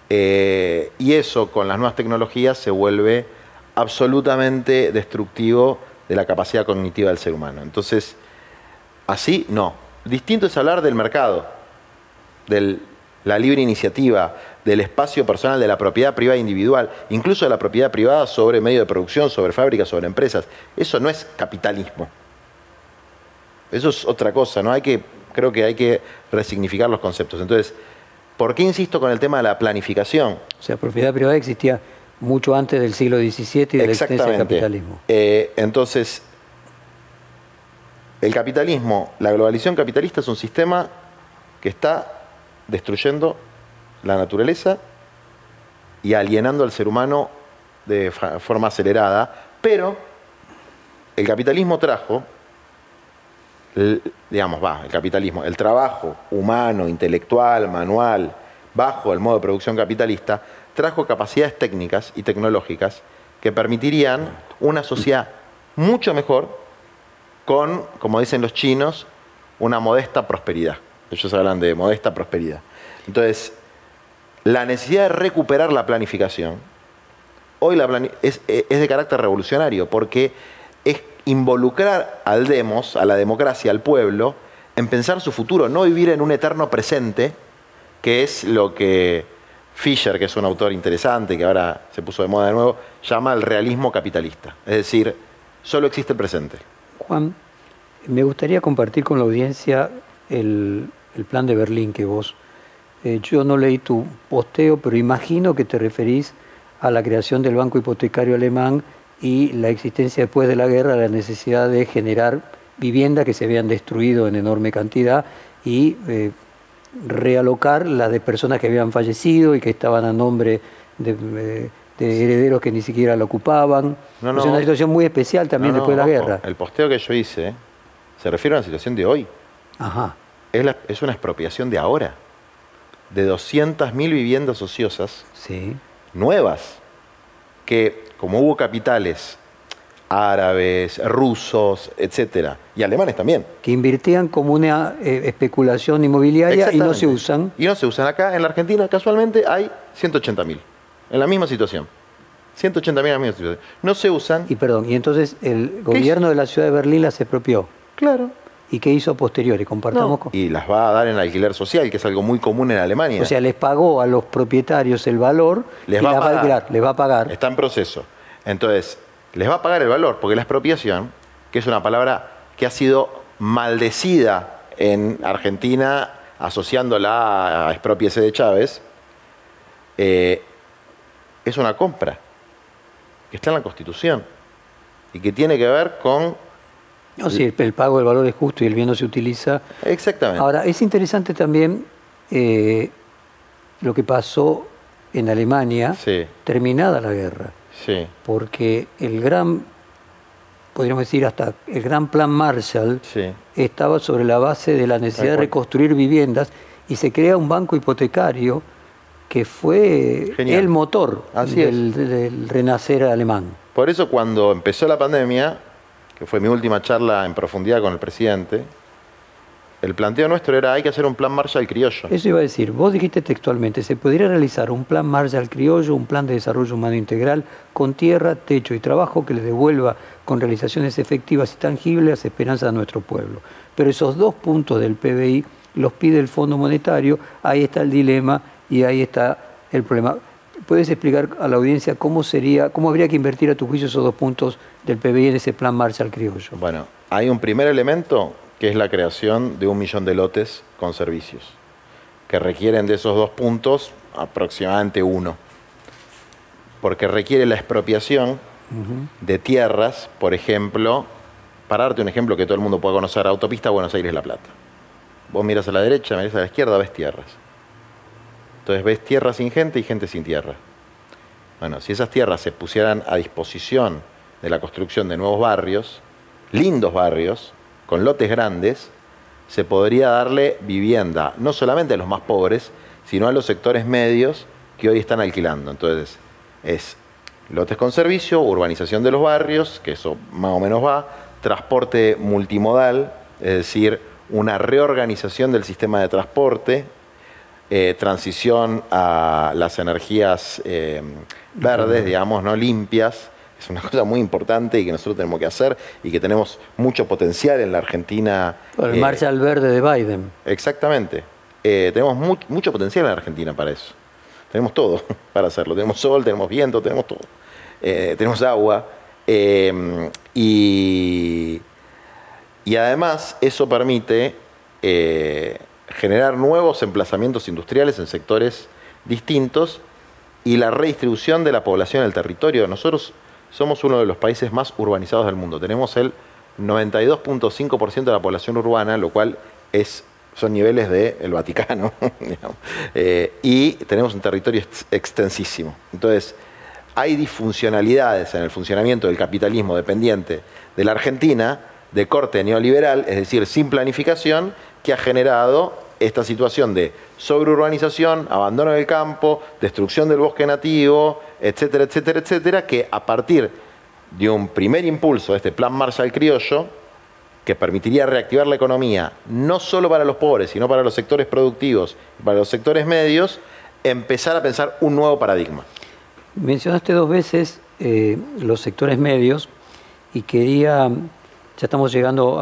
Eh, y eso con las nuevas tecnologías se vuelve absolutamente destructivo de la capacidad cognitiva del ser humano. Entonces, así no. Distinto es hablar del mercado, de la libre iniciativa, del espacio personal, de la propiedad privada individual, incluso de la propiedad privada sobre medio de producción, sobre fábricas, sobre empresas. Eso no es capitalismo. Eso es otra cosa, ¿no? Hay que, creo que hay que resignificar los conceptos. Entonces, ¿por qué insisto con el tema de la planificación? O sea, propiedad privada existía mucho antes del siglo XVII y de la existencia del capitalismo. Eh, entonces, el capitalismo, la globalización capitalista es un sistema que está destruyendo la naturaleza y alienando al ser humano de forma acelerada, pero el capitalismo trajo, digamos, va, el capitalismo, el trabajo humano, intelectual, manual, bajo el modo de producción capitalista, trajo capacidades técnicas y tecnológicas que permitirían una sociedad mucho mejor con, como dicen los chinos, una modesta prosperidad. Ellos hablan de modesta prosperidad. Entonces, la necesidad de recuperar la planificación, hoy la es, es de carácter revolucionario, porque es involucrar al demos, a la democracia, al pueblo, en pensar su futuro, no vivir en un eterno presente, que es lo que Fisher, que es un autor interesante, que ahora se puso de moda de nuevo, llama el realismo capitalista. Es decir, solo existe el presente. Juan, me gustaría compartir con la audiencia el, el plan de Berlín que vos... eh, yo no leí tu posteo, pero imagino que te referís a la creación del Banco Hipotecario Alemán y la existencia después de la guerra, la necesidad de generar viviendas que se habían destruido en enorme cantidad y eh, realocar las de personas que habían fallecido y que estaban a nombre de, eh, de herederos que ni siquiera la ocupaban. No, es una situación muy especial también No, después de la guerra. El posteo que yo hice se refiere a una situación de hoy. Ajá. Es, la- es una expropiación de ahora. De 200.000 viviendas ociosas Sí. nuevas. Que como hubo capitales árabes, rusos, etcétera, y alemanes también. Que invirtían como una eh, especulación inmobiliaria y no se usan. Y no se usan. Acá en la Argentina casualmente hay 180.000. En la misma situación. 180.000 en la misma situación. No se usan. Y perdón, y entonces el gobierno de la ciudad de Berlín las expropió. claro. ¿Y qué hizo a posteriori? Compartamos No, con- Y las va a dar en alquiler social, que es algo muy común en Alemania. O sea, les pagó a los propietarios el valor Les y va a las va a pagar. alquilar, les va a pagar. Está en proceso. Entonces, les va a pagar el valor, porque la expropiación, que es una palabra que ha sido maldecida en Argentina, asociándola a expropiese de Chávez, eh, es una compra que está en la Constitución y que tiene que ver con No, sí, el, pago del valor es justo y el bien no se utiliza. Exactamente. Ahora, es interesante también eh, lo que pasó en Alemania, terminada la guerra. Sí. Porque el gran, podríamos decir hasta el gran plan Marshall, estaba sobre la base de la necesidad de reconstruir viviendas y se crea un banco hipotecario que fue el motor del, renacer alemán. Por eso cuando empezó la pandemia, que fue mi última charla en profundidad con el presidente, el planteo nuestro era hay que hacer un plan Marshall criollo. Eso iba a decir, vos dijiste textualmente, se podría realizar un plan Marshall criollo, un plan de desarrollo humano integral con tierra, techo y trabajo que le devuelva con realizaciones efectivas y tangibles esperanzas a nuestro pueblo. Pero esos dos puntos del PBI los pide el Fondo Monetario, ahí está el dilema y ahí está el problema. ¿Puedes explicar a la audiencia cómo sería, cómo habría que invertir a tu juicio esos dos puntos del PBI en ese plan Marshall criollo? Bueno, hay un primer elemento que es la creación de un millón de lotes con servicios, que requieren de esos dos puntos aproximadamente uno, porque requiere la expropiación de tierras, por ejemplo, para darte un ejemplo que todo el mundo pueda conocer, autopista Buenos Aires-La Plata. Vos miras a la derecha, miras a la izquierda, ves tierras. Entonces ves tierra sin gente y gente sin tierra. Bueno, si esas tierras se pusieran a disposición de la construcción de nuevos barrios, lindos barrios, con lotes grandes, se podría darle vivienda no solamente a los más pobres, sino a los sectores medios que hoy están alquilando. Entonces, es lotes con servicio, urbanización de los barrios, que eso más o menos va, transporte multimodal, es decir, una reorganización del sistema de transporte, eh, transición a las energías eh, verdes, digamos, no limpias, es una cosa muy importante y que nosotros tenemos que hacer y que tenemos mucho potencial en la Argentina. Por el marcha al verde de Biden. Exactamente. Eh, tenemos mucho potencial en la Argentina para eso. Tenemos todo para hacerlo. Tenemos sol, tenemos viento, tenemos todo. Eh, tenemos agua. Eh, y, y, además eso permite generar nuevos emplazamientos industriales en sectores distintos y la redistribución de la población en el territorio. Nosotros somos uno de los países más urbanizados del mundo. Tenemos el 92.5% de la población urbana, lo cual es, son niveles del Vaticano, eh, y tenemos un territorio extensísimo. Entonces, hay disfuncionalidades en el funcionamiento del capitalismo dependiente de la Argentina de corte neoliberal, es decir, sin planificación, que ha generado esta situación de sobreurbanización, abandono del campo, destrucción del bosque nativo, etcétera, etcétera, etcétera, que a partir de un primer impulso de este plan Marshall criollo, que permitiría reactivar la economía, no solo para los pobres, sino para los sectores productivos para los sectores medios, empezar a pensar un nuevo paradigma. Mencionaste dos veces eh, los sectores medios y quería, ya estamos llegando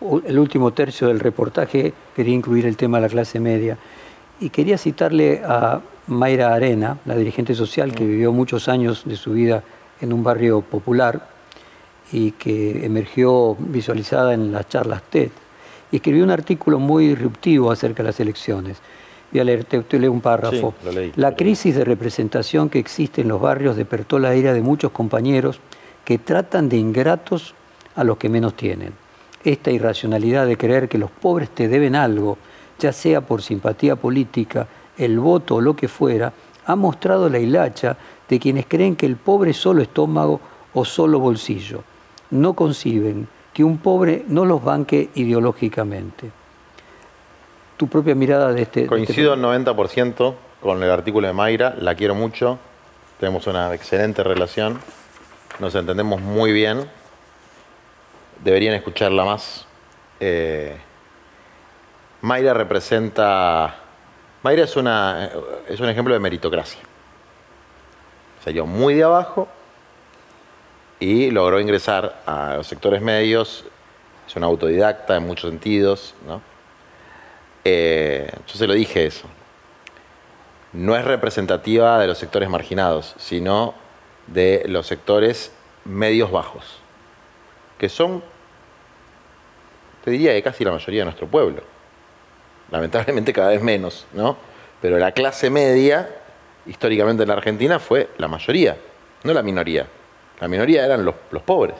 al último tercio del reportaje, quería incluir el tema de la clase media. Y quería citarle a Mayra Arena, la dirigente social que vivió muchos años de su vida en un barrio popular y que emergió visualizada en las charlas TED, y escribió un artículo muy disruptivo acerca de las elecciones. Voy a leer, te, leo un párrafo. la crisis de representación que existe en los barrios despertó la ira de muchos compañeros que tratan de ingratos a los que menos tienen. Esta irracionalidad de creer que los pobres te deben algo, ya sea por simpatía política, el voto o lo que fuera, ha mostrado la hilacha de quienes creen que el pobre es solo estómago o solo bolsillo. No conciben que un pobre no los banque ideológicamente. Tu propia mirada de este... este Coincido al 90% con el artículo de Mayra, la quiero mucho, tenemos una excelente relación, nos entendemos muy bien, deberían escucharla más. Eh, Mayra representa Mayra es, una, es un ejemplo de meritocracia. Salió muy de abajo y logró ingresar a los sectores medios. Es una autodidacta en muchos sentidos. ¿no? Eh, yo se lo dije eso. No es representativa de los sectores marginados, sino de los sectores medios bajos, que son, te diría que casi la mayoría de nuestro pueblo lamentablemente cada vez menos, ¿no? Pero la clase media, históricamente en la Argentina, fue la mayoría, no la minoría. La minoría eran los, pobres.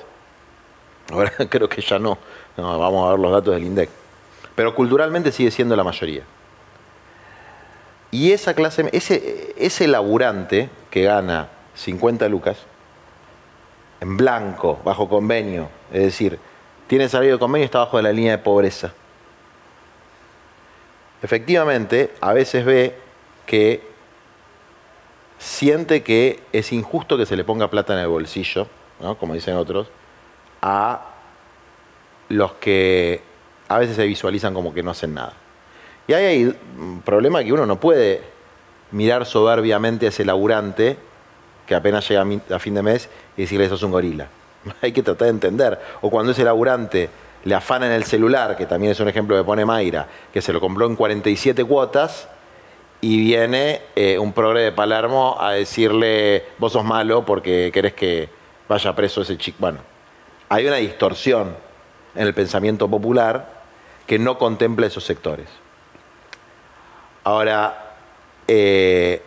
Ahora creo que ya no. no. Vamos a ver los datos del INDEC. Pero culturalmente sigue siendo la mayoría. Y esa clase, ese, ese laburante que gana 50 lucas, en blanco, bajo convenio, es decir, tiene salario de convenio y está bajo de la línea de pobreza. Efectivamente, a veces ve que siente que es injusto que se le ponga plata en el bolsillo, como dicen otros, a los que a veces se visualizan como que no hacen nada. Y ahí hay un problema que uno no puede mirar soberbiamente a ese laburante que apenas llega a fin de mes y decirle eso es un gorila. Hay que tratar de entender. O cuando ese laburante le afana en el celular, que también es un ejemplo que pone Mayra, que se lo compró en 47 cuotas, y viene eh, un progre de Palermo a decirle, vos sos malo porque querés que vaya preso ese chico. Bueno, hay una distorsión en el pensamiento popular que no contempla esos sectores. Ahora, eh,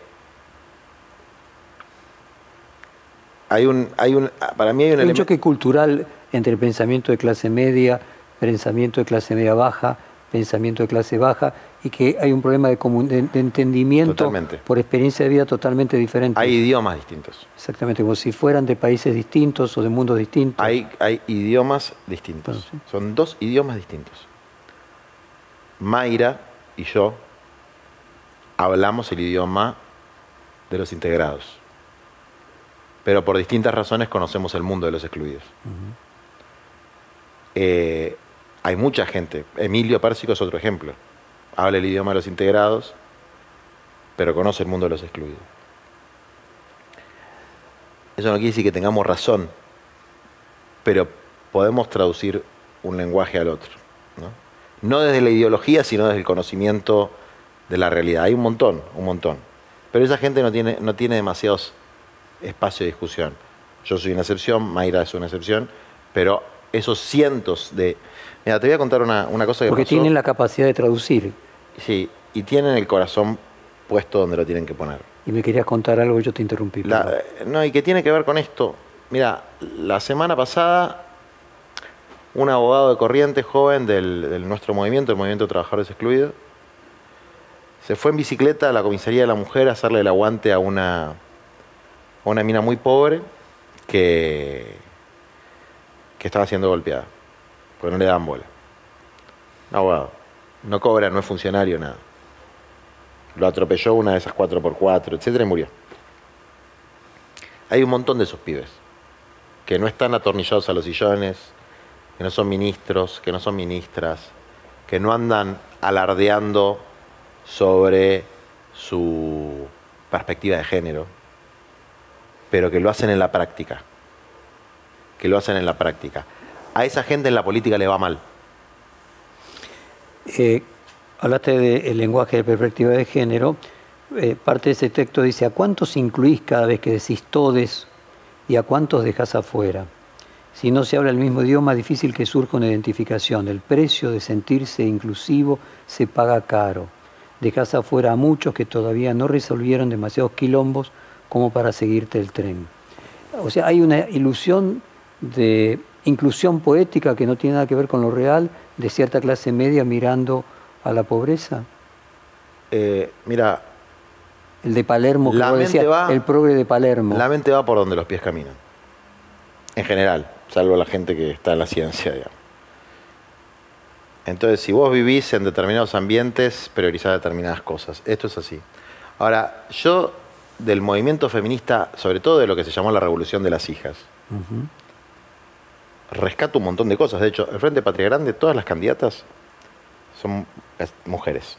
hay un, hay un, para mí hay un, un choque cultural entre el pensamiento de clase media, pensamiento de clase media baja, pensamiento de clase baja y que hay un problema de, de, entendimiento por experiencia de vida totalmente diferente. Hay idiomas distintos. Exactamente, como si fueran de países distintos o de mundos distintos. Hay, hay idiomas distintos. Son dos idiomas distintos. Mayra y yo hablamos el idioma de los integrados, pero por distintas razones conocemos el mundo de los excluidos. Eh, hay mucha gente, Emilio Pérsico es otro ejemplo habla el idioma de los integrados, pero conoce el mundo de los excluidos. Eso no quiere decir que tengamos razón, pero podemos traducir un lenguaje al otro. ¿no? desde la ideología, sino desde el conocimiento de la realidad. Hay un montón, un montón. Pero esa gente no tiene, no tiene demasiados espacios de discusión. Yo soy una excepción, Mayra es una excepción, pero esos cientos de... Mira, te voy a contar una, cosa que Porque tienen la capacidad de traducir. Sí, y tienen el corazón puesto donde lo tienen que poner. Y me querías contar algo, yo te interrumpí. no, y que tiene que ver con esto. Mira, la semana pasada, un abogado de corriente joven del, nuestro movimiento, el Movimiento de Trabajadores Excluidos, se fue en bicicleta a la comisaría de la mujer a hacerle el aguante a una, una mina muy pobre que, que estaba siendo golpeada, porque no le dan bola. No cobra, no es funcionario, nada. Lo atropelló una de esas 4x4, etcétera, y murió. Hay un montón de esos pibes que no están atornillados a los sillones, que no son ministros, que no son ministras, que no andan alardeando sobre su perspectiva de género, pero que lo hacen en la práctica. Que lo hacen en la práctica. A esa gente en la política le va mal. Eh, hablaste del lenguaje de perspectiva de género. Eh, parte de ese texto dice, ¿a cuántos incluís cada vez que decís todes y a cuántos dejas afuera? Si no se habla el mismo idioma, difícil que surja una identificación. El precio de sentirse inclusivo se paga caro. Dejas afuera a muchos que todavía no resolvieron demasiados quilombos como para seguirte el tren. O sea, hay una ilusión de inclusión poética que no tiene nada que ver con lo real de cierta clase media mirando a la pobreza? Eh, mira. El de Palermo, la va, el progre de Palermo. La mente va por donde los pies caminan. En general, salvo la gente que está en la ciencia, digamos. Entonces, si vos vivís en determinados ambientes, priorizás determinadas cosas. Esto es así. Ahora, yo del movimiento feminista, sobre todo de lo que se llamó la revolución de las hijas, rescato un montón de cosas. De hecho, el Frente Patria Grande, todas las candidatas son mujeres.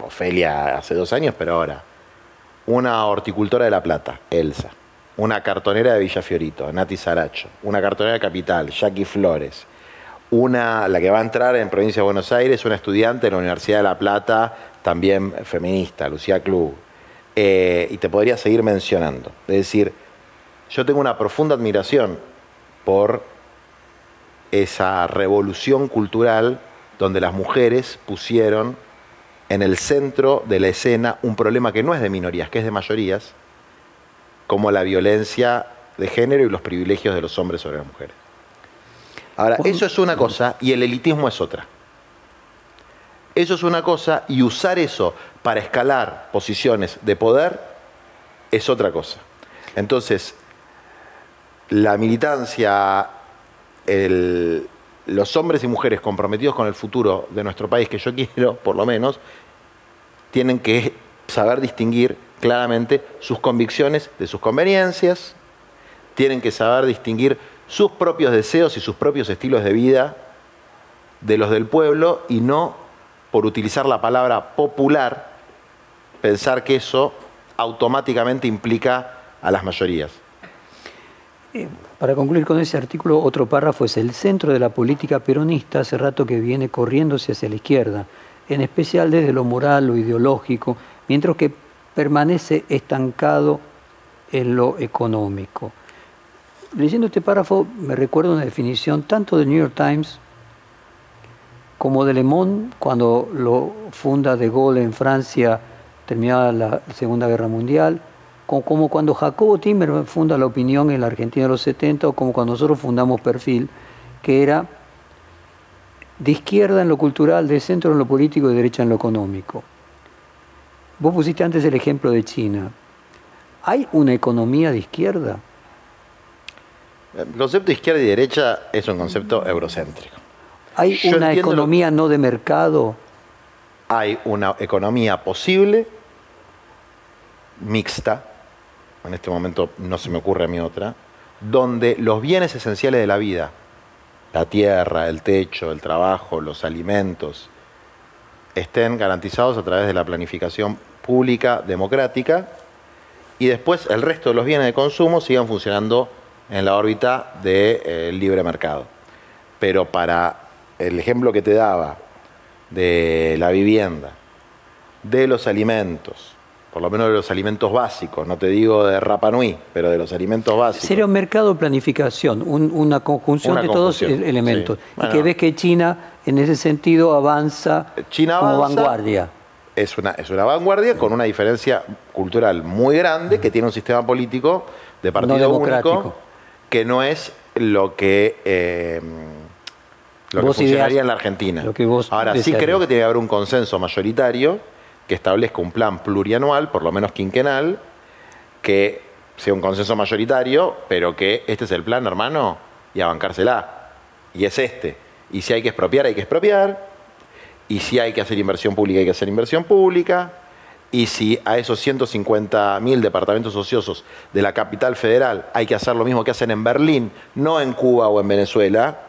Ofelia hace dos años, pero ahora. Una horticultora de La Plata, Elsa. Una cartonera de Villa Fiorito, Nati Saracho. Una cartonera de Capital, Jackie Flores. Una, la que va a entrar en Provincia de Buenos Aires, una estudiante de la Universidad de La Plata, también feminista, Lucía Club. Eh, y te podría seguir mencionando. Es decir, yo tengo una profunda admiración por esa revolución cultural donde las mujeres pusieron en el centro de la escena un problema que no es de minorías, que es de mayorías, como la violencia de género y los privilegios de los hombres sobre las mujeres. Ahora, eso es una cosa y el elitismo es otra. Eso es una cosa y usar eso para escalar posiciones de poder es otra cosa. Entonces, la militancia, los hombres y mujeres comprometidos con el futuro de nuestro país, que yo quiero, por lo menos, tienen que saber distinguir claramente sus convicciones de sus conveniencias, tienen que saber distinguir sus propios deseos y sus propios estilos de vida de los del pueblo y no por utilizar la palabra popular pensar que eso automáticamente implica a las mayorías. Eh, para concluir con ese artículo, otro párrafo es el centro de la política peronista hace rato que viene corriéndose hacia la izquierda, en especial desde lo moral, lo ideológico, mientras que permanece estancado en lo económico. Leyendo este párrafo me recuerdo una definición tanto del New York Times como de Le Monde, cuando lo funda De Gaulle en Francia, terminada la Segunda Guerra Mundial, como cuando Jacobo Timmer funda la opinión en la Argentina de los 70, o como cuando nosotros fundamos Perfil, que era de izquierda en lo cultural, de centro en lo político y de derecha en lo económico. Vos pusiste antes el ejemplo de China. ¿Hay una economía de izquierda? El concepto de izquierda y derecha es un concepto eurocéntrico. ¿Hay una economía no de mercado? Hay una economía posible, mixta, en este momento no se me ocurre a mí otra, donde los bienes esenciales de la vida, la tierra, el techo, el trabajo, los alimentos, estén garantizados a través de la planificación pública, democrática, y después el resto de los bienes de consumo sigan funcionando en la órbita del eh, libre mercado. Pero para el ejemplo que te daba de la vivienda, de los alimentos, por lo menos de los alimentos básicos, no te digo de Rapa Nui, pero de los alimentos básicos. Sería un mercado de planificación, una conjunción de todos todos elementos. y que ves que China en ese sentido avanza como vanguardia. Es una, es una vanguardia con una diferencia cultural muy grande, que tiene un sistema político de partido único, que no es lo que... Eh, lo que funcionaría en la Argentina. Ahora, sí creo que tiene que haber un consenso mayoritario que establezca un plan plurianual, por lo menos quinquenal, que sea un consenso mayoritario, pero que este es el plan, hermano, y a bancársela. Y es este. Y si hay que expropiar, hay que expropiar. Y si hay que hacer inversión pública, hay que hacer inversión pública. Y si a esos 150.000 departamentos ociosos de la capital federal hay que hacer lo mismo que hacen en Berlín, no en Cuba o en Venezuela,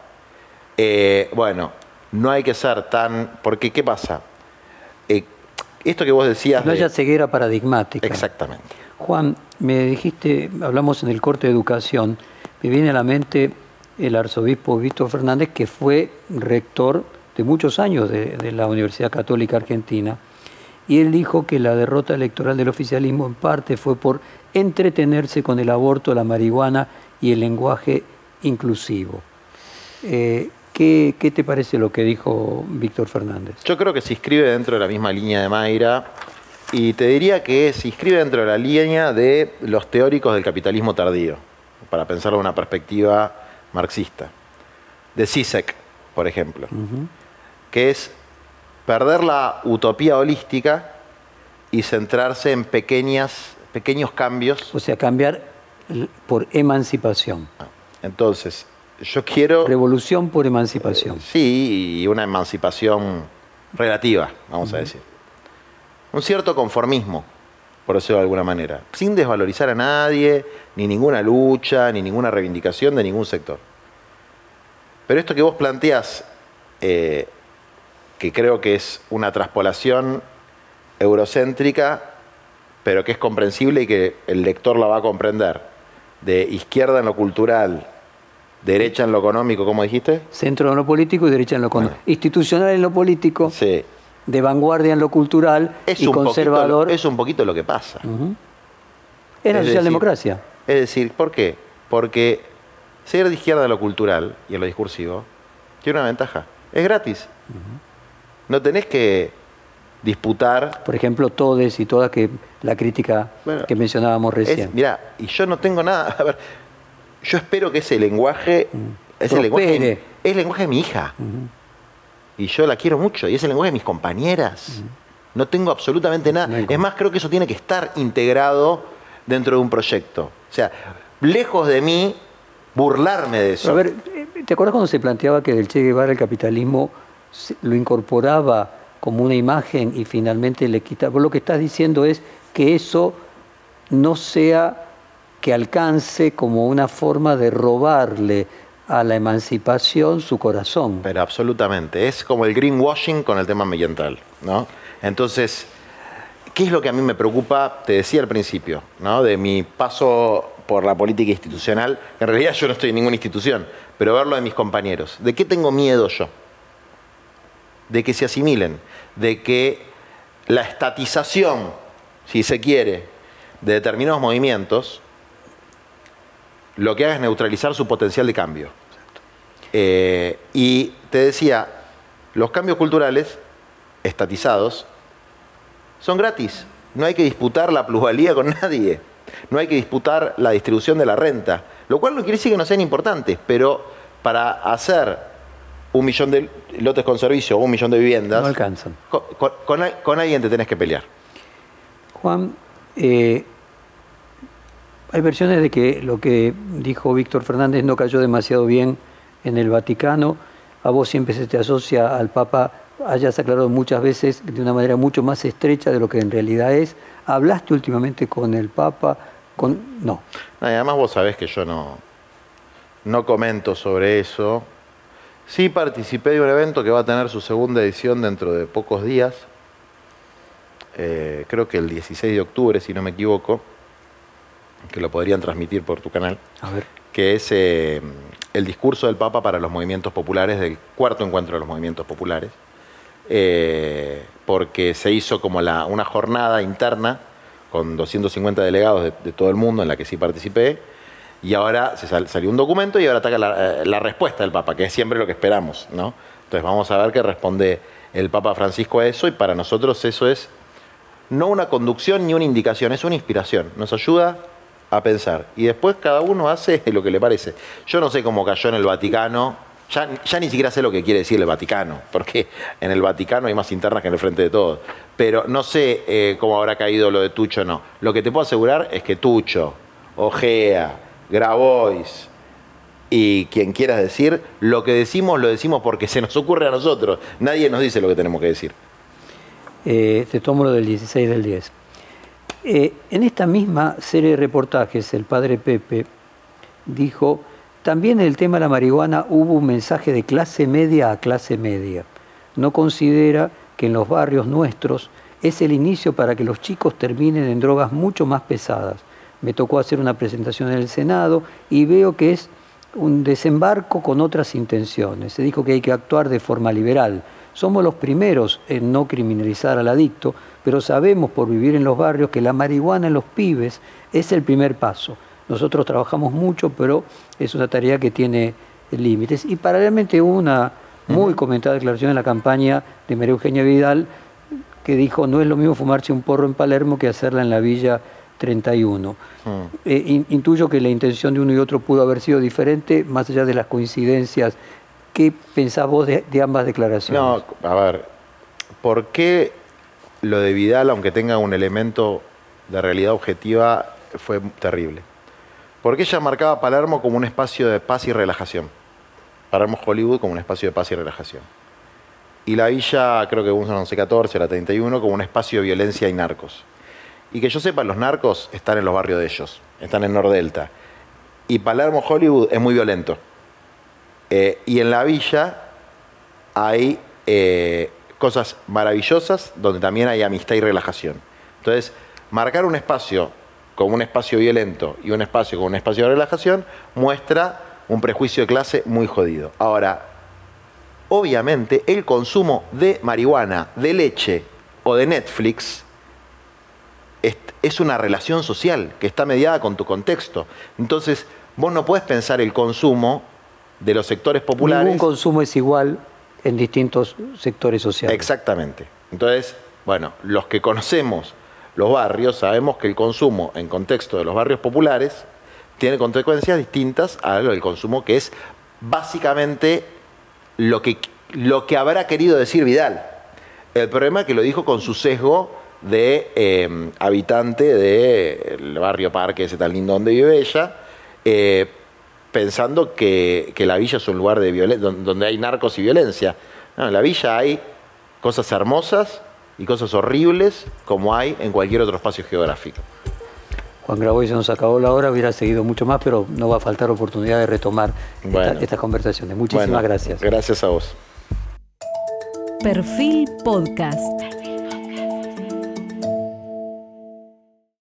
eh, bueno, no hay que ser tan... Porque, ¿qué pasa? Eh, esto que vos decías... No haya ceguera paradigmática. Exactamente. Juan, me dijiste, hablamos en el corte de educación, me viene a la mente el arzobispo Víctor Fernández, que fue rector de muchos años de, de, la Universidad Católica Argentina, y él dijo que la derrota electoral del oficialismo en parte fue por entretenerse con el aborto, la marihuana y el lenguaje inclusivo. Eh, ¿Qué, te parece lo que dijo Víctor Fernández? Yo creo que se inscribe dentro de la misma línea de Mayra y te diría que se inscribe dentro de la línea de los teóricos del capitalismo tardío, para pensarlo en una perspectiva marxista. De Sisek, por ejemplo, que es perder la utopía holística y centrarse en pequeñas, pequeños cambios. O sea, cambiar por emancipación. Entonces, yo quiero... Revolución por emancipación. sí, y una emancipación relativa, vamos a decir. Un cierto conformismo, por decirlo de alguna manera, sin desvalorizar a nadie, ni ninguna lucha, ni ninguna reivindicación de ningún sector. Pero esto que vos planteás, eh, que creo que es una traspolación eurocéntrica, pero que es comprensible y que el lector la va a comprender, de izquierda en lo cultural, Derecha en lo económico, ¿cómo dijiste? Centro en lo político y derecha en lo económico. Institucional en lo político, sí. de vanguardia en lo cultural y conservador. es un poquito lo que pasa. Es la socialdemocracia. Es decir, ¿por qué? Porque ser de izquierda en lo cultural y en lo discursivo tiene una ventaja. Es gratis. No tenés que disputar. Por ejemplo, todes y todas que la crítica que mencionábamos recién. Mira, y yo no tengo nada. A ver, yo espero que ese lenguaje es el lenguaje, es el lenguaje de mi hija. Y yo la quiero mucho. Y es el lenguaje de mis compañeras. No tengo absolutamente nada. es más, creo que eso tiene que estar integrado dentro de un proyecto. O sea, lejos de mí burlarme de eso. A ver, ¿te acuerdas cuando se planteaba que del Che Guevara el capitalismo lo incorporaba como una imagen y finalmente le quitaba? Vos lo que estás diciendo es que eso no sea que alcance como una forma de robarle a la emancipación su corazón. Pero absolutamente, es como el greenwashing con el tema ambiental, ¿no? Entonces, ¿qué es lo que a mí me preocupa? Te decía al principio, ¿no? De mi paso por la política institucional, en realidad yo no estoy en ninguna institución, pero verlo de mis compañeros. ¿De qué tengo miedo yo? De que se asimilen, de que la estatización, si se quiere, de determinados movimientos, lo que haga es neutralizar su potencial de cambio. Eh, y te decía, los cambios culturales estatizados son gratis. No hay que disputar la plusvalía con nadie. No hay que disputar la distribución de la renta. Lo cual no quiere decir que no sean importantes, pero para hacer un millón de lotes con servicio o un millón de viviendas. No alcanzan. Con, alguien te tenés que pelear. Juan, eh, hay versiones de que lo que dijo Víctor Fernández no cayó demasiado bien en el Vaticano. A vos siempre se te asocia al Papa hayas aclarado muchas veces de una manera mucho más estrecha de lo que en realidad es. ¿Hablaste últimamente con el Papa? Con... No. Además vos sabés que yo no, no comento sobre eso. Sí participé de un evento que va a tener su segunda edición dentro de pocos días. Eh, creo que el 16 de octubre, si no me equivoco, que lo podrían transmitir por tu canal. A ver. Que es eh, el discurso del Papa para los movimientos populares, del cuarto encuentro de los movimientos populares. Eh, porque se hizo como la, una jornada interna con 250 delegados de, todo el mundo en la que sí participé, y ahora se salió un documento y ahora ataca la, eh, la, respuesta del Papa, que es siempre lo que esperamos, ¿no? Entonces vamos a ver qué responde el Papa Francisco a eso, y para nosotros eso es no una conducción ni una indicación, es una inspiración, nos ayuda a pensar, y después cada uno hace lo que le parece. Yo no sé cómo cayó en el Vaticano ya, ni siquiera sé lo que quiere decir el Vaticano, porque en el Vaticano hay más internas que en el frente de todos. Pero no sé eh, cómo habrá caído lo de Tucho no. Lo que te puedo asegurar es que Tucho, Ojea, Grabois y quien quieras decir, lo que decimos lo decimos porque se nos ocurre a nosotros. Nadie nos dice lo que tenemos que decir. Eh, te tomo lo del 16 del 10. Eh, en esta misma serie de reportajes, el padre Pepe dijo también en el tema de la marihuana hubo un mensaje de clase media a clase media. No considera que en los barrios nuestros es el inicio para que los chicos terminen en drogas mucho más pesadas. Me tocó hacer una presentación en el Senado y veo que es un desembarco con otras intenciones. Se dijo que hay que actuar de forma liberal. Somos los primeros en no criminalizar al adicto, pero sabemos por vivir en los barrios que la marihuana en los pibes es el primer paso. Nosotros trabajamos mucho, pero es una tarea que tiene límites. Y paralelamente hubo una muy comentada declaración en la campaña de María Eugenia Vidal que dijo no es lo mismo fumarse un porro en Palermo que hacerla en la Villa 31. Eh, intuyo que la intención de uno y otro pudo haber sido diferente, más allá de las coincidencias. ¿Qué pensás vos de, de ambas declaraciones? No, a ver, ¿por qué lo de Vidal, aunque tenga un elemento de realidad objetiva, fue terrible? Porque ella marcaba Palermo como un espacio de paz y relajación. Palermo Hollywood como un espacio de paz y relajación. Y la villa, creo que un 11-14, la 31, como un espacio de violencia y narcos. Y que yo sepa, los narcos están en los barrios de ellos, están en Nordelta. Y Palermo Hollywood es muy violento. Eh, y en la villa hay eh, cosas maravillosas donde también hay amistad y relajación. Entonces, marcar un espacio como un espacio violento y un espacio con un espacio de relajación, muestra un prejuicio de clase muy jodido. Ahora, obviamente el consumo de marihuana, de leche o de Netflix es, una relación social que está mediada con tu contexto. Entonces, vos no puedes pensar el consumo de los sectores populares. Ningún consumo es igual en distintos sectores sociales. Exactamente. Entonces, bueno, los que conocemos los barrios, sabemos que el consumo en contexto de los barrios populares tiene consecuencias distintas al consumo que es básicamente lo que, lo que habrá querido decir Vidal. El problema es que lo dijo con su sesgo de eh, habitante del barrio Parque, ese tan lindo donde vive ella, eh, pensando que, que, la villa es un lugar de donde hay narcos y violencia. No, en la villa hay cosas hermosas y cosas horribles como hay en cualquier otro espacio geográfico. Juan Graboy se nos acabó la hora, hubiera seguido mucho más, pero no va a faltar oportunidad de retomar estas conversaciones. Muchísimas gracias. Gracias a vos. Perfil Podcast.